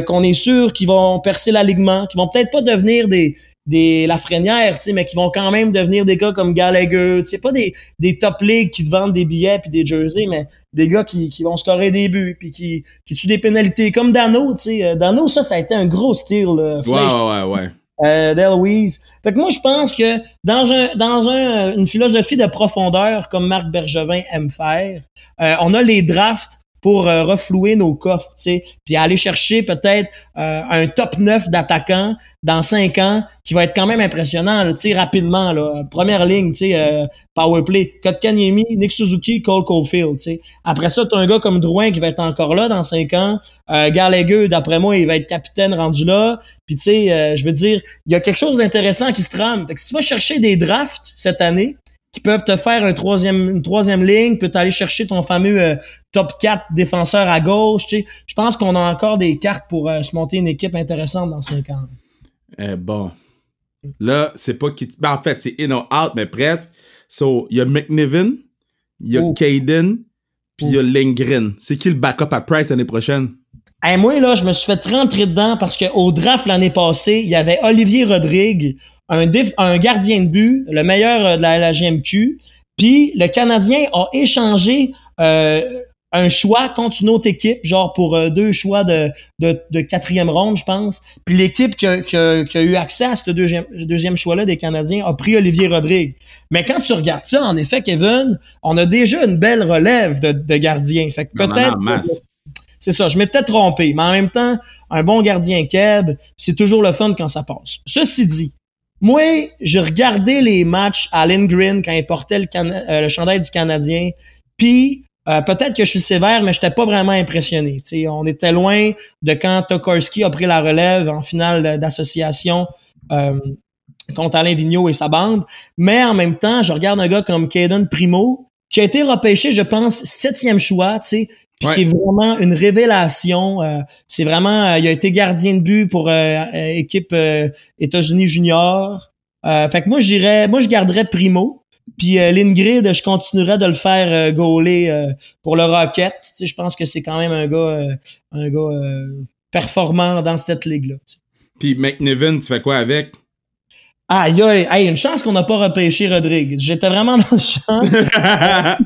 qu'on est sûr qu'ils vont percer l'alignement, qui vont peut-être pas devenir des des Lafrenière, tu sais, mais qui vont quand même devenir des gars comme Gallagher, tu sais, pas des, des top leagues qui te vendent des billets puis des jerseys, mais des gars qui, qui vont scorer des buts puis qui, qui tuent des pénalités comme Dano, tu sais. Euh, Dano, ça, ça a été un gros style. ouais, ouais, ouais. Euh, d'Eloise. Fait que moi, je pense que dans un dans un, une philosophie de profondeur, comme Marc Bergevin aime faire, euh, on a les drafts pour euh, reflouer nos coffres, tu sais, puis aller chercher peut-être euh, un top 9 d'attaquants dans 5 ans qui va être quand même impressionnant, tu sais, rapidement, là. Première ligne, tu sais, euh, powerplay, Kotkaniemi, Nick Suzuki, Cole Caulfield, tu sais. Après ça, t'as un gars comme Drouin qui va être encore là dans 5 ans. Euh, d'après moi, il va être capitaine rendu là. Puis, tu sais, euh, je veux dire, il y a quelque chose d'intéressant qui se trame. Fait que si tu vas chercher des drafts cette année, qui peuvent te faire un troisième, une troisième ligne, peut aller chercher ton fameux euh, top 4 défenseur à gauche. Tu sais. Je pense qu'on a encore des cartes pour euh, se monter une équipe intéressante dans 5 ans. Eh, bon. Là, c'est pas qui. Ben, en fait, c'est in or out, mais presque. So, il y a McNiven, il y a Oh. Caden, puis il y a Lindgren. C'est qui le backup à Price l'année prochaine? Hey, moi, là, je me suis fait rentrer dedans parce qu'au draft l'année passée, il y avait Olivier Rodrigue, un, gardien de but, le meilleur euh, de la LGMQ. Puis le Canadien a échangé euh, un choix contre une autre équipe, genre pour euh, deux choix de, de, de quatrième ronde, je pense. Puis l'équipe qui a, qui a- qui a eu accès à ce deuxième, deuxième choix-là des Canadiens a pris Olivier Rodrigue. Mais quand tu regardes ça, en effet, Kevin, on a déjà une belle relève de, de gardiens. Fait que On en a peut-être c'est ça, je m'étais trompé, mais en même temps, un bon gardien Keb, c'est toujours le fun quand ça passe. Ceci dit, moi, j'ai regardé les matchs à Lindgren quand il portait le, euh, chandail du Canadien, puis euh, peut-être que je suis sévère, mais j'étais pas vraiment impressionné. On était loin de quand Tokarski a pris la relève en finale d'association euh, contre Alain Vigneault et sa bande. Mais en même temps, je regarde un gars comme Caden Primo, qui a été repêché, je pense, septième choix, puis Ouais. qui est vraiment une révélation. euh, c'est vraiment, euh, il a été gardien de but pour euh, équipe États-Unis junior. Fait que moi, j'irais, moi, je garderais Primo. Puis euh, Lindgren, je continuerais de le faire euh, gauler euh, pour le Rocket. Tu sais, je pense que c'est quand même un gars, un gars performant dans cette ligue-là. tu sais. Puis McNiven, tu fais quoi avec? Aïe, aïe, aïe, une chance qu'on n'a pas repêché Rodrigue. J'étais vraiment dans le champ. *laughs*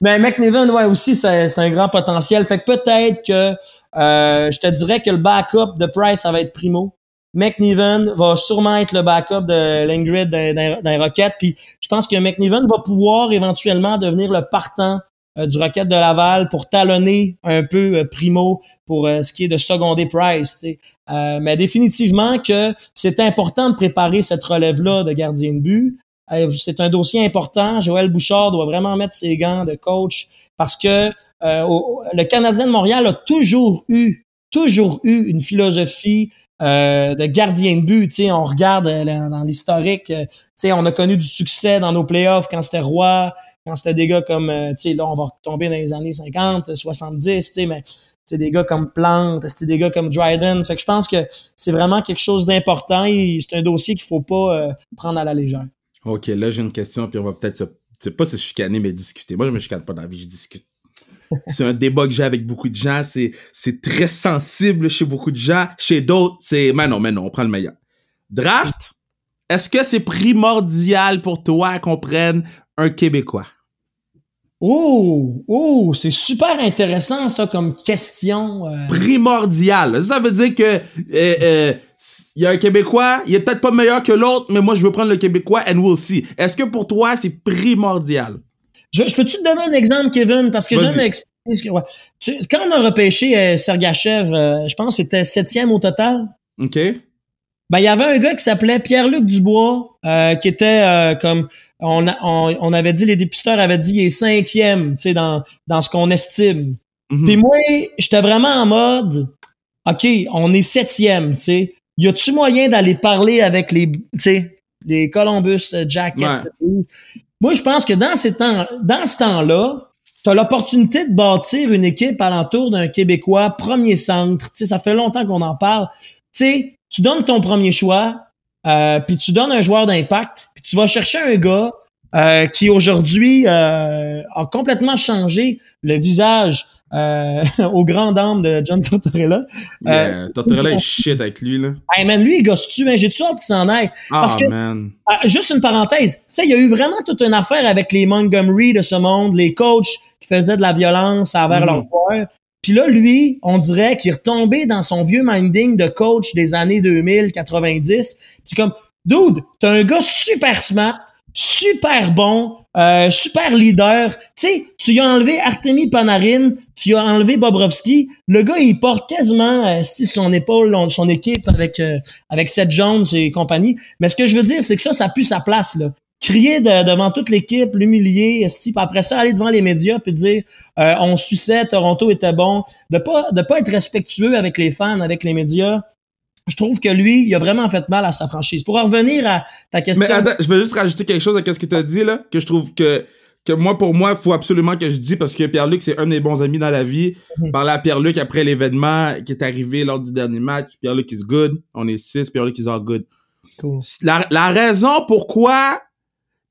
Mais McNiven, ouais, aussi, c'est un grand potentiel. Fait que peut-être que euh, je te dirais que le backup de Price, ça va être Primo. McNiven va sûrement être le backup de Lingrid dans, dans, dans les Rockets. Puis je pense que McNiven va pouvoir éventuellement devenir le partant du Rocket de Laval pour talonner un peu euh, Primo pour euh, ce qui est de seconder Price. Euh, mais définitivement que c'est important de préparer cette relève-là de gardien de but. Euh, c'est un dossier important. Joël Bouchard doit vraiment mettre ses gants de coach parce que euh, le Canadien de Montréal a toujours eu, toujours eu une philosophie euh, de gardien de but. On regarde euh, dans l'historique, euh, on a connu du succès dans nos playoffs quand c'était Roy, quand c'était des gars comme, euh, tu sais, là, on va retomber dans les années 50, 70, tu sais, mais c'est des gars comme Plante, c'était des gars comme Dryden. Fait que je pense que c'est vraiment quelque chose d'important et c'est un dossier qu'il faut pas euh, prendre à la légère. ok, là, j'ai une question, puis on va peut-être se. C'est pas se chicaner, mais discuter. Moi, je me chicane pas dans la vie, je discute. *laughs* C'est un débat que j'ai avec beaucoup de gens. C'est, c'est très sensible chez beaucoup de gens. Chez d'autres, c'est. Mais non, mais non, on prend le meilleur. Draft, est-ce que c'est primordial pour toi qu'on prenne un Québécois? Oh, oh, c'est super intéressant ça comme question. euh. Primordial. Ça veut dire que euh, euh, il y a un Québécois, il est peut-être pas meilleur que l'autre, mais moi je veux prendre le Québécois and we'll see. Est-ce que pour toi c'est primordial? Je, je peux-tu te donner un exemple, Kevin, parce que j'aime expliquer ce que. ouais. Tu- quand on a repêché Sergachev, je pense que c'était septième au total. OK? Ben, il y avait un gars qui s'appelait Pierre-Luc Dubois, qui était comme on, a- on, on avait dit, les dépisteurs avaient dit il est cinquième, tu sais, dans, dans ce qu'on estime. Mhm. Puis moi, j'étais vraiment en mode OK, on est septième, tu sais. Y a-tu moyen d'aller parler avec les, tu sais, les Columbus euh, Jackets? Moi, je pense que dans ces temps, dans ce temps-là, tu as l'opportunité de bâtir une équipe alentour d'un Québécois premier centre. Tu sais, ça fait longtemps qu'on en parle. Tu sais, tu donnes ton premier choix, euh, puis tu donnes un joueur d'impact, puis tu vas chercher un gars euh, qui aujourd'hui euh, a complètement changé le visage euh, *laughs* aux grandes dames de John Tortorella. Yeah, Tortorella est *laughs* shit avec lui, là. Hey man, lui, il gosse-tu, hein? J'ai-tu hâte qu'il s'en aille? Ah, Parce que- man. Ah, juste une parenthèse. Tu sais, il y a eu vraiment toute une affaire avec les Montgomery de ce monde, les coachs qui faisaient de la violence envers Mhm. leurs joueurs. Puis là, lui, on dirait qu'il est retombé dans son vieux minding de coach des années 2000, 90. C'est comme, dude, t'es un gars super smart, super bon, euh, super leader. Tu sais, tu as enlevé Artemi Panarin, tu as enlevé Bobrovski. Le gars, il porte quasiment euh, son épaule, son équipe avec euh, avec Seth Jones et compagnie. Mais ce que je veux dire, c'est que ça, ça pue sa place là. Crier devant toute l'équipe, l'humilier, puis après ça aller devant les médias puis dire euh, on suçait, Toronto était bon, de pas de pas être respectueux avec les fans, avec les médias je trouve que lui, il a vraiment fait mal à sa franchise. Pour revenir à ta question. Mais attends, je veux juste rajouter quelque chose à ce que tu as dit, là, que je trouve que, que moi, pour moi, il faut absolument que je dise, parce que Pierre-Luc, c'est un des bons amis dans la vie. Mm Parler à Pierre-Luc après l'événement qui est arrivé lors du dernier match. Pierre-Luc is good. On est six, Pierre-Luc is all good. Cool. La, la, raison pourquoi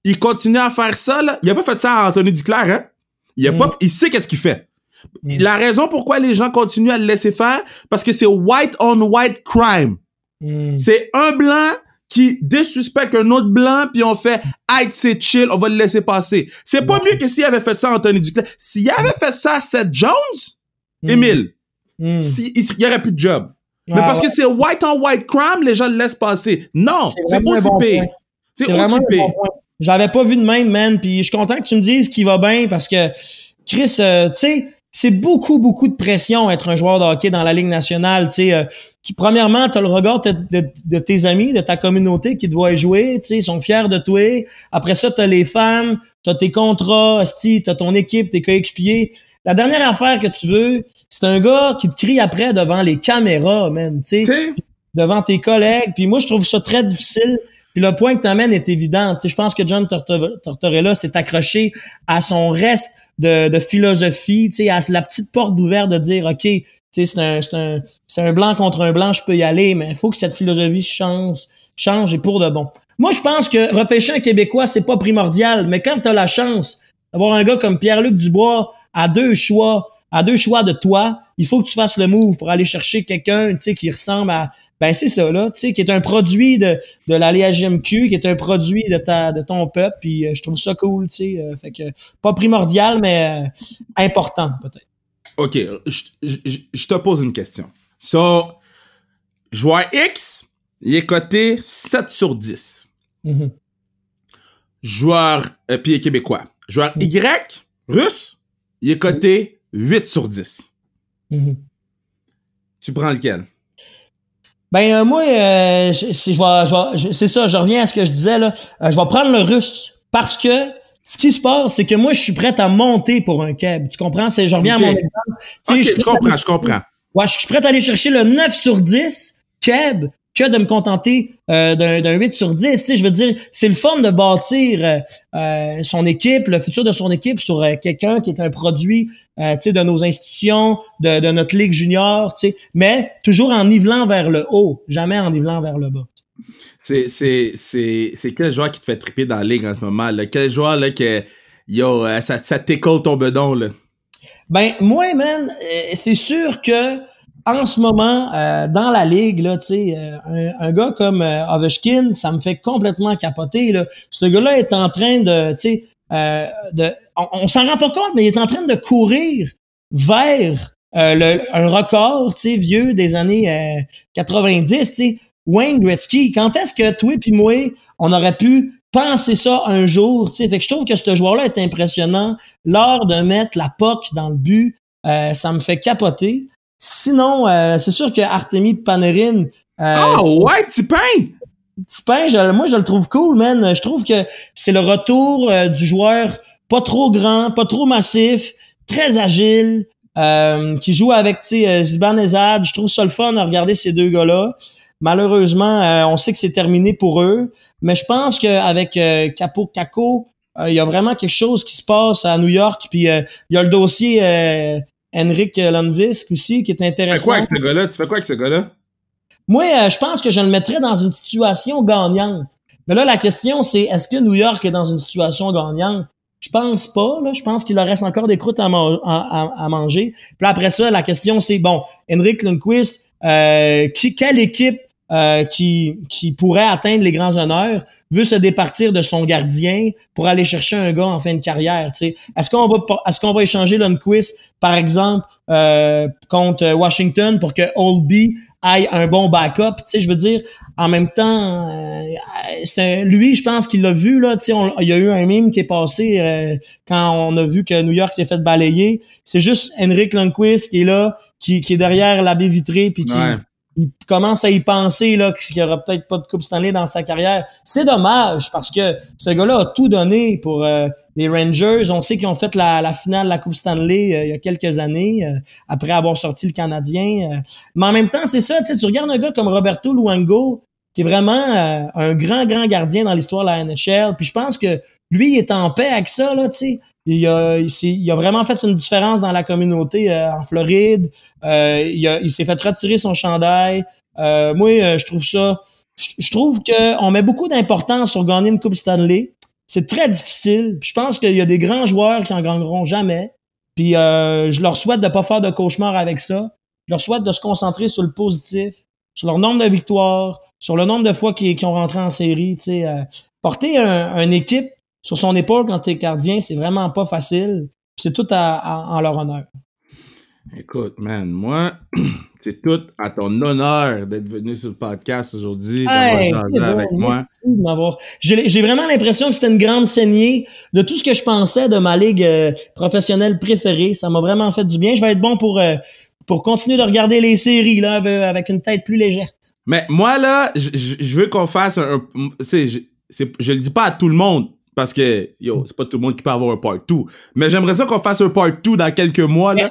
il continue à faire ça, là, il a pas fait ça à Anthony Duclair, hein? Il, a mm. pas, il sait qu'est-ce qu'il fait. Mm. La raison pourquoi les gens continuent à le laisser faire, parce que c'est white on white crime. Mm. C'est un blanc qui désuspecte un autre blanc, puis on fait « Hey, c'est chill, on va le laisser passer ». C'est pas mieux que s'il avait fait ça à Anthony Duclair. S'il avait fait ça à Seth Jones. Émile, il, n'y aurait plus de job. Mais parce que c'est white on white crime, les gens le laissent passer. Non, c'est aussi pire. C'est aussi pire. J'avais pas vu de même, man, puis je suis content que tu me dises qu'il va bien parce que Chris, euh, tu sais, c'est beaucoup, beaucoup de pression être un joueur de hockey dans la Ligue nationale. Tu sais, euh, tu, premièrement, tu as le regard de, tes amis, de ta communauté qui te voient jouer. Tu sais, ils sont fiers de toi. Après ça, tu as les fans, tu as tes contrats, tu as ton équipe, tes coéquipiers. La dernière affaire que tu veux, c'est un gars qui te crie après devant les caméras, man. Tu sais, devant tes collègues. Puis moi, je trouve ça très difficile. Puis le point que tu amènes est évident. Tu sais, je pense que John Tortorella s'est accroché à son reste de, philosophie, tu sais, à la petite porte ouverte de dire, OK, c'est un, un, un blanc contre un blanc, je peux y aller, mais il faut que cette philosophie change, change et pour de bon. Moi, je pense que repêcher un Québécois, c'est pas primordial, mais quand tu as la chance d'avoir un gars comme Pierre-Luc Dubois à deux choix, à deux choix de toi, il faut que tu fasses le move pour aller chercher quelqu'un, tu sais, qui ressemble à, ben c'est ça là, tu sais, qui est un produit de, de la LGMQ, qui est un produit de ta de ton peuple, puis euh, je trouve ça cool, tu sais, euh, fait que pas primordial mais euh, important peut-être. OK, je, te pose une question. So, joueur X, il est coté 7 sur 10. Mm-hmm. Joueur, puis québécois. Joueur mm. Y, russe, il est coté 8 sur 10. Mm-hmm. Tu prends lequel? Ben euh, moi, euh, c'est ça, je reviens à ce que je disais là. Euh, je vais prendre le russe parce que ce qui se passe, c'est que moi, je suis prêt à monter pour un keb. Tu comprends? C'est, je reviens à mon exemple. Okay, je, comprends, je comprends. Ouais, je suis prêt à aller chercher le 9 sur 10 keb que de me contenter euh, d'un 8 sur 10. Tu sais, je veux dire, c'est le fun de bâtir euh, euh, son équipe, le futur de son équipe sur quelqu'un qui est un produit tu sais, de nos institutions, de, de notre ligue junior, tu sais, mais toujours en nivelant vers le haut, jamais en nivelant vers le bas. C'est, c'est, c'est, c'est quel joueur qui te fait triper dans la ligue en ce moment? Là? Quel joueur là, que yo, ça, ça t'école ton bedon? Là? Ben, moi, man, c'est sûr que en ce moment, euh, dans la ligue, là, euh, un, un, gars comme euh, Ovechkin, ça me fait complètement capoter. Là. Ce gars-là est en train de, euh, de on, s'en rend pas compte, mais il est en train de courir vers le, un record vieux des années 90. Wayne Gretzky, quand est-ce que toi et moi, on aurait pu penser ça un jour? Fait que je trouve que ce joueur-là est impressionnant. L'heure de mettre la POC dans le but, ça me fait capoter. Sinon, euh, c'est sûr que Artemi Panarin. Euh, ah ouais, Tipin! Tipin, je, moi je le trouve cool, man. Je trouve que c'est le retour euh, du joueur pas trop grand, pas trop massif, très agile, qui joue avec Ziban Ezad. Je trouve ça le fun à regarder ces deux gars-là. Malheureusement, on sait que c'est terminé pour eux. Mais je pense qu'avec Capo Caco, il y a vraiment quelque chose qui se passe à New York. Puis il y a le dossier Henrik Lundqvist aussi, qui est intéressant. Tu fais quoi avec ce gars-là? Tu fais quoi avec ce gars-là? Moi, euh, je pense que je le mettrais dans une situation gagnante. Mais là, la question, c'est est-ce que New York est dans une situation gagnante? Je pense pas. Là. Je pense qu'il leur reste encore des croûtes à, manger. Puis après ça, la question, c'est bon, Henrik Lundqvist, euh, qui, quelle équipe euh, qui, qui pourrait atteindre les grands honneurs veut se départir de son gardien pour aller chercher un gars en fin de carrière. Est-ce qu'on va est-ce qu'on va échanger Lundqvist, par exemple, euh, contre Washington pour que Oldby aille un bon backup? Je veux dire, en même temps, euh, c'était lui, je pense qu'il l'a vu là. Sais, il y a eu un mime qui est passé euh, quand on a vu que New York s'est fait balayer. C'est juste Henrik Lundqvist qui est là, qui, qui est derrière la baie vitrée, puis qui il commence à y penser là qu'il y aura peut-être pas de Coupe Stanley dans sa carrière. C'est dommage parce que ce gars-là a tout donné pour euh, les Rangers. On sait qu'ils ont fait la, finale de la Coupe Stanley euh, il y a quelques années après avoir sorti le Canadien. mais en même temps, c'est ça. Tu regardes un gars comme Roberto Luango qui est vraiment euh, un grand, grand gardien dans l'histoire de la NHL. Puis je pense que lui, il est en paix avec ça, là, tu sais. Il a, il, a vraiment fait une différence dans la communauté euh, en Floride. Euh, il, s'est fait retirer son chandail. moi, je trouve ça... Je, trouve qu'on met beaucoup d'importance sur gagner une Coupe Stanley. C'est très difficile. je pense qu'il y a des grands joueurs qui en gagneront jamais. Puis je leur souhaite de pas faire de cauchemar avec ça. Je leur souhaite de se concentrer sur le positif, sur leur nombre de victoires, sur le nombre de fois qu'ils ont rentré en série. Euh, porter un, une équipe sur son épaule quand tu es gardien, c'est vraiment pas facile. C'est tout en leur honneur. Écoute, man, moi, *clears throat* c'est tout à ton honneur d'être venu sur le podcast aujourd'hui, d'avoir avec moi. J'ai vraiment l'impression que c'était une grande saignée de tout ce que je pensais de ma ligue euh, professionnelle préférée. Ça m'a vraiment fait du bien. Je vais être bon pour, euh, pour continuer de regarder les séries là, avec une tête plus légère. Mais moi, là, je veux qu'on fasse un. je, je le dis pas à tout le monde. Parce que, yo, c'est pas tout le monde qui peut avoir un part 2. Mais j'aimerais ça qu'on fasse un part 2 dans quelques mois, là.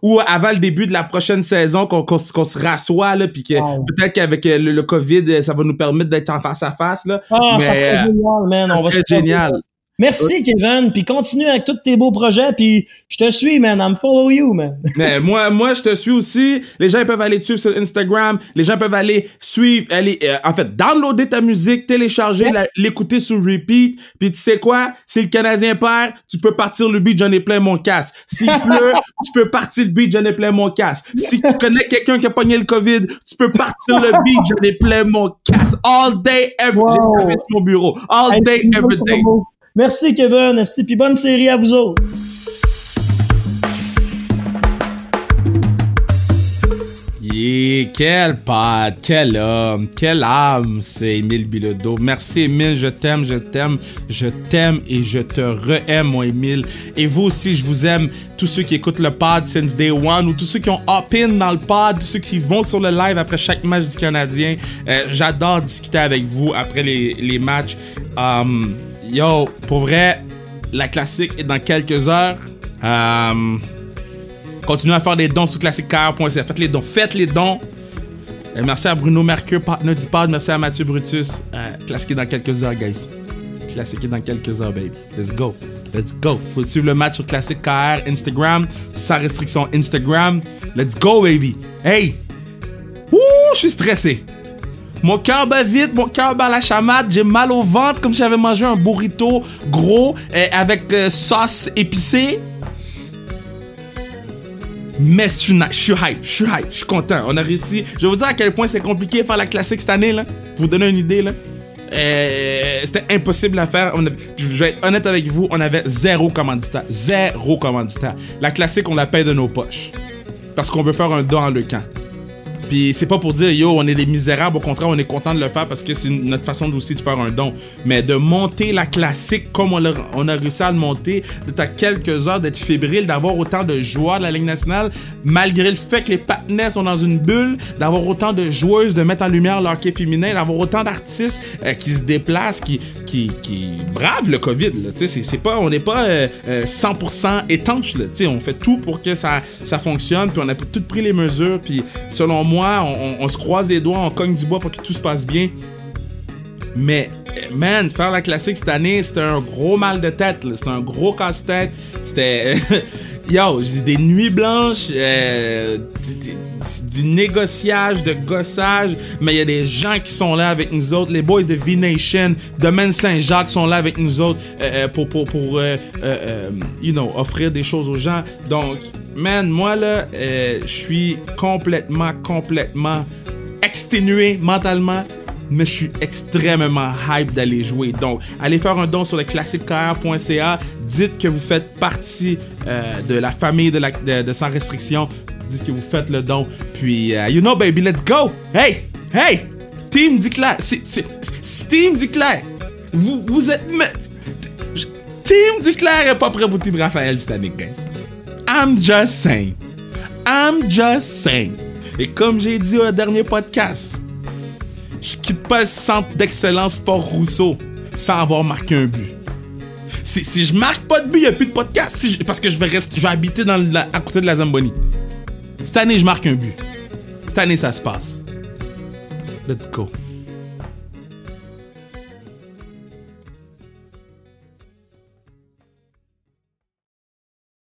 ou avant le début de la prochaine saison, qu'on se rassoit, là, puis que peut-être qu'avec euh, le, COVID, ça va nous permettre d'être en face à face, là. Ah, ça serait euh, génial, man. Ça serait génial. Merci, Kevin. Puis continue avec tous tes beaux projets. Puis je te suis, man. I'm follow you, man. *laughs* Mais moi, moi, je te suis aussi. Les gens peuvent aller suivre sur Instagram. Les gens peuvent aller suivre, aller, euh, en fait, downloader ta musique, télécharger, l'écouter sur repeat. Puis tu sais quoi? Si le Canadien perd, tu peux partir le beat, j'en ai plein mon casque. S'il *laughs* pleut, tu peux partir le beat, j'en ai plein mon casque. Si tu connais quelqu'un qui a pogné le COVID, tu peux partir le beat, j'en ai plein mon casque. All day, every day. mon bureau. All day, every day. Merci Kevin, Esti, puis bonne série à vous autres. Yeah, quel pote, quel homme, quelle âme, c'est Émile Bilodeau. Merci Émile, je t'aime, je t'aime, je t'aime et je te re-aime, moi Émile. Et vous aussi, je vous aime, tous ceux qui écoutent le pod since day one ou tous ceux qui ont hop-in dans le pod, tous ceux qui vont sur le live après chaque match du Canadien. Euh, j'adore discuter avec vous après les, les matchs. Um, Yo, pour vrai, la classique est dans quelques heures. Euh, continuez à faire des dons sur classiquecar.ca. Faites les dons. Faites les dons. Merci à Bruno Mercure, partenaire du pod. Merci à Mathieu Brutus. Euh, classique est dans quelques heures, guys. Classique est dans quelques heures, baby. Let's go. Let's go. Faut suivre le match sur Classique KR Instagram. Sans restriction Instagram. Let's go, baby. Hey! Ouh, je suis stressé. Mon cœur bat vite, mon cœur bat la chamade, j'ai mal au ventre comme si j'avais mangé un burrito gros euh, avec euh, sauce épicée. Mais je suis, hype, je suis hype, je suis content. On a réussi. Je vais vous dire à quel point c'est compliqué de faire la classique cette année. Pour vous donner une idée, là. Euh, c'était impossible à faire. je vais être honnête avec vous, on avait zéro commanditaire. Zéro commanditaire. La classique, on la paye de nos poches. Parce qu'on veut faire un don en le camp. Puis c'est pas pour dire yo, on est des misérables, au contraire, on est content de le faire parce que c'est notre façon aussi de faire un don. Mais de monter la classique comme on a, réussi à le monter, d'être à quelques heures, d'être fébrile, d'avoir autant de joueurs de la Ligue nationale, malgré le fait que les partenaires sont dans une bulle, d'avoir autant de joueuses, de mettre en lumière leur féminin, d'avoir autant d'artistes euh, qui se déplacent, qui, qui, bravent le COVID. Pas, on n'est pas 100% euh, euh, étanche. On fait tout pour que ça, ça fonctionne, puis on a tout pris les mesures, puis selon moi, on, se croise les doigts, on cogne du bois pour que tout se passe bien. Mais, man, faire la classique cette année, c'était un gros mal de tête. C'était un gros casse-tête. C'était. *laughs* Yo, j'ai des nuits blanches, euh, du, négociage, de gossage, mais il y a des gens qui sont là avec nous autres. Les boys de V-Nation, Domaine Saint-Jacques sont là avec nous autres euh, euh, pour, pour, pour you know, offrir des choses aux gens. Donc, man, moi là, je suis complètement, complètement exténué mentalement mais je suis extrêmement hype d'aller jouer. Donc, allez faire un don sur le. Dites que vous faites partie euh, de la famille de, la, de, Sans Restriction. Dites que vous faites le don. Puis, euh, you know, baby, let's go! Hey! Hey! Team Duclair. Team Duclair. Vous, vous êtes. Team Duclair est pas prêt pour Team Raphaël cette année, guys. I'm just saying. I'm just saying. Et comme j'ai dit au dernier podcast, je quitte pas le centre d'excellence Sport Rousseau sans avoir marqué un but. Si, si je marque pas de but, il n'y a plus de podcast. Parce que je vais, rester, je vais habiter à côté de la Zamboni. Cette année, je marque un but. Cette année, ça se passe. Let's go.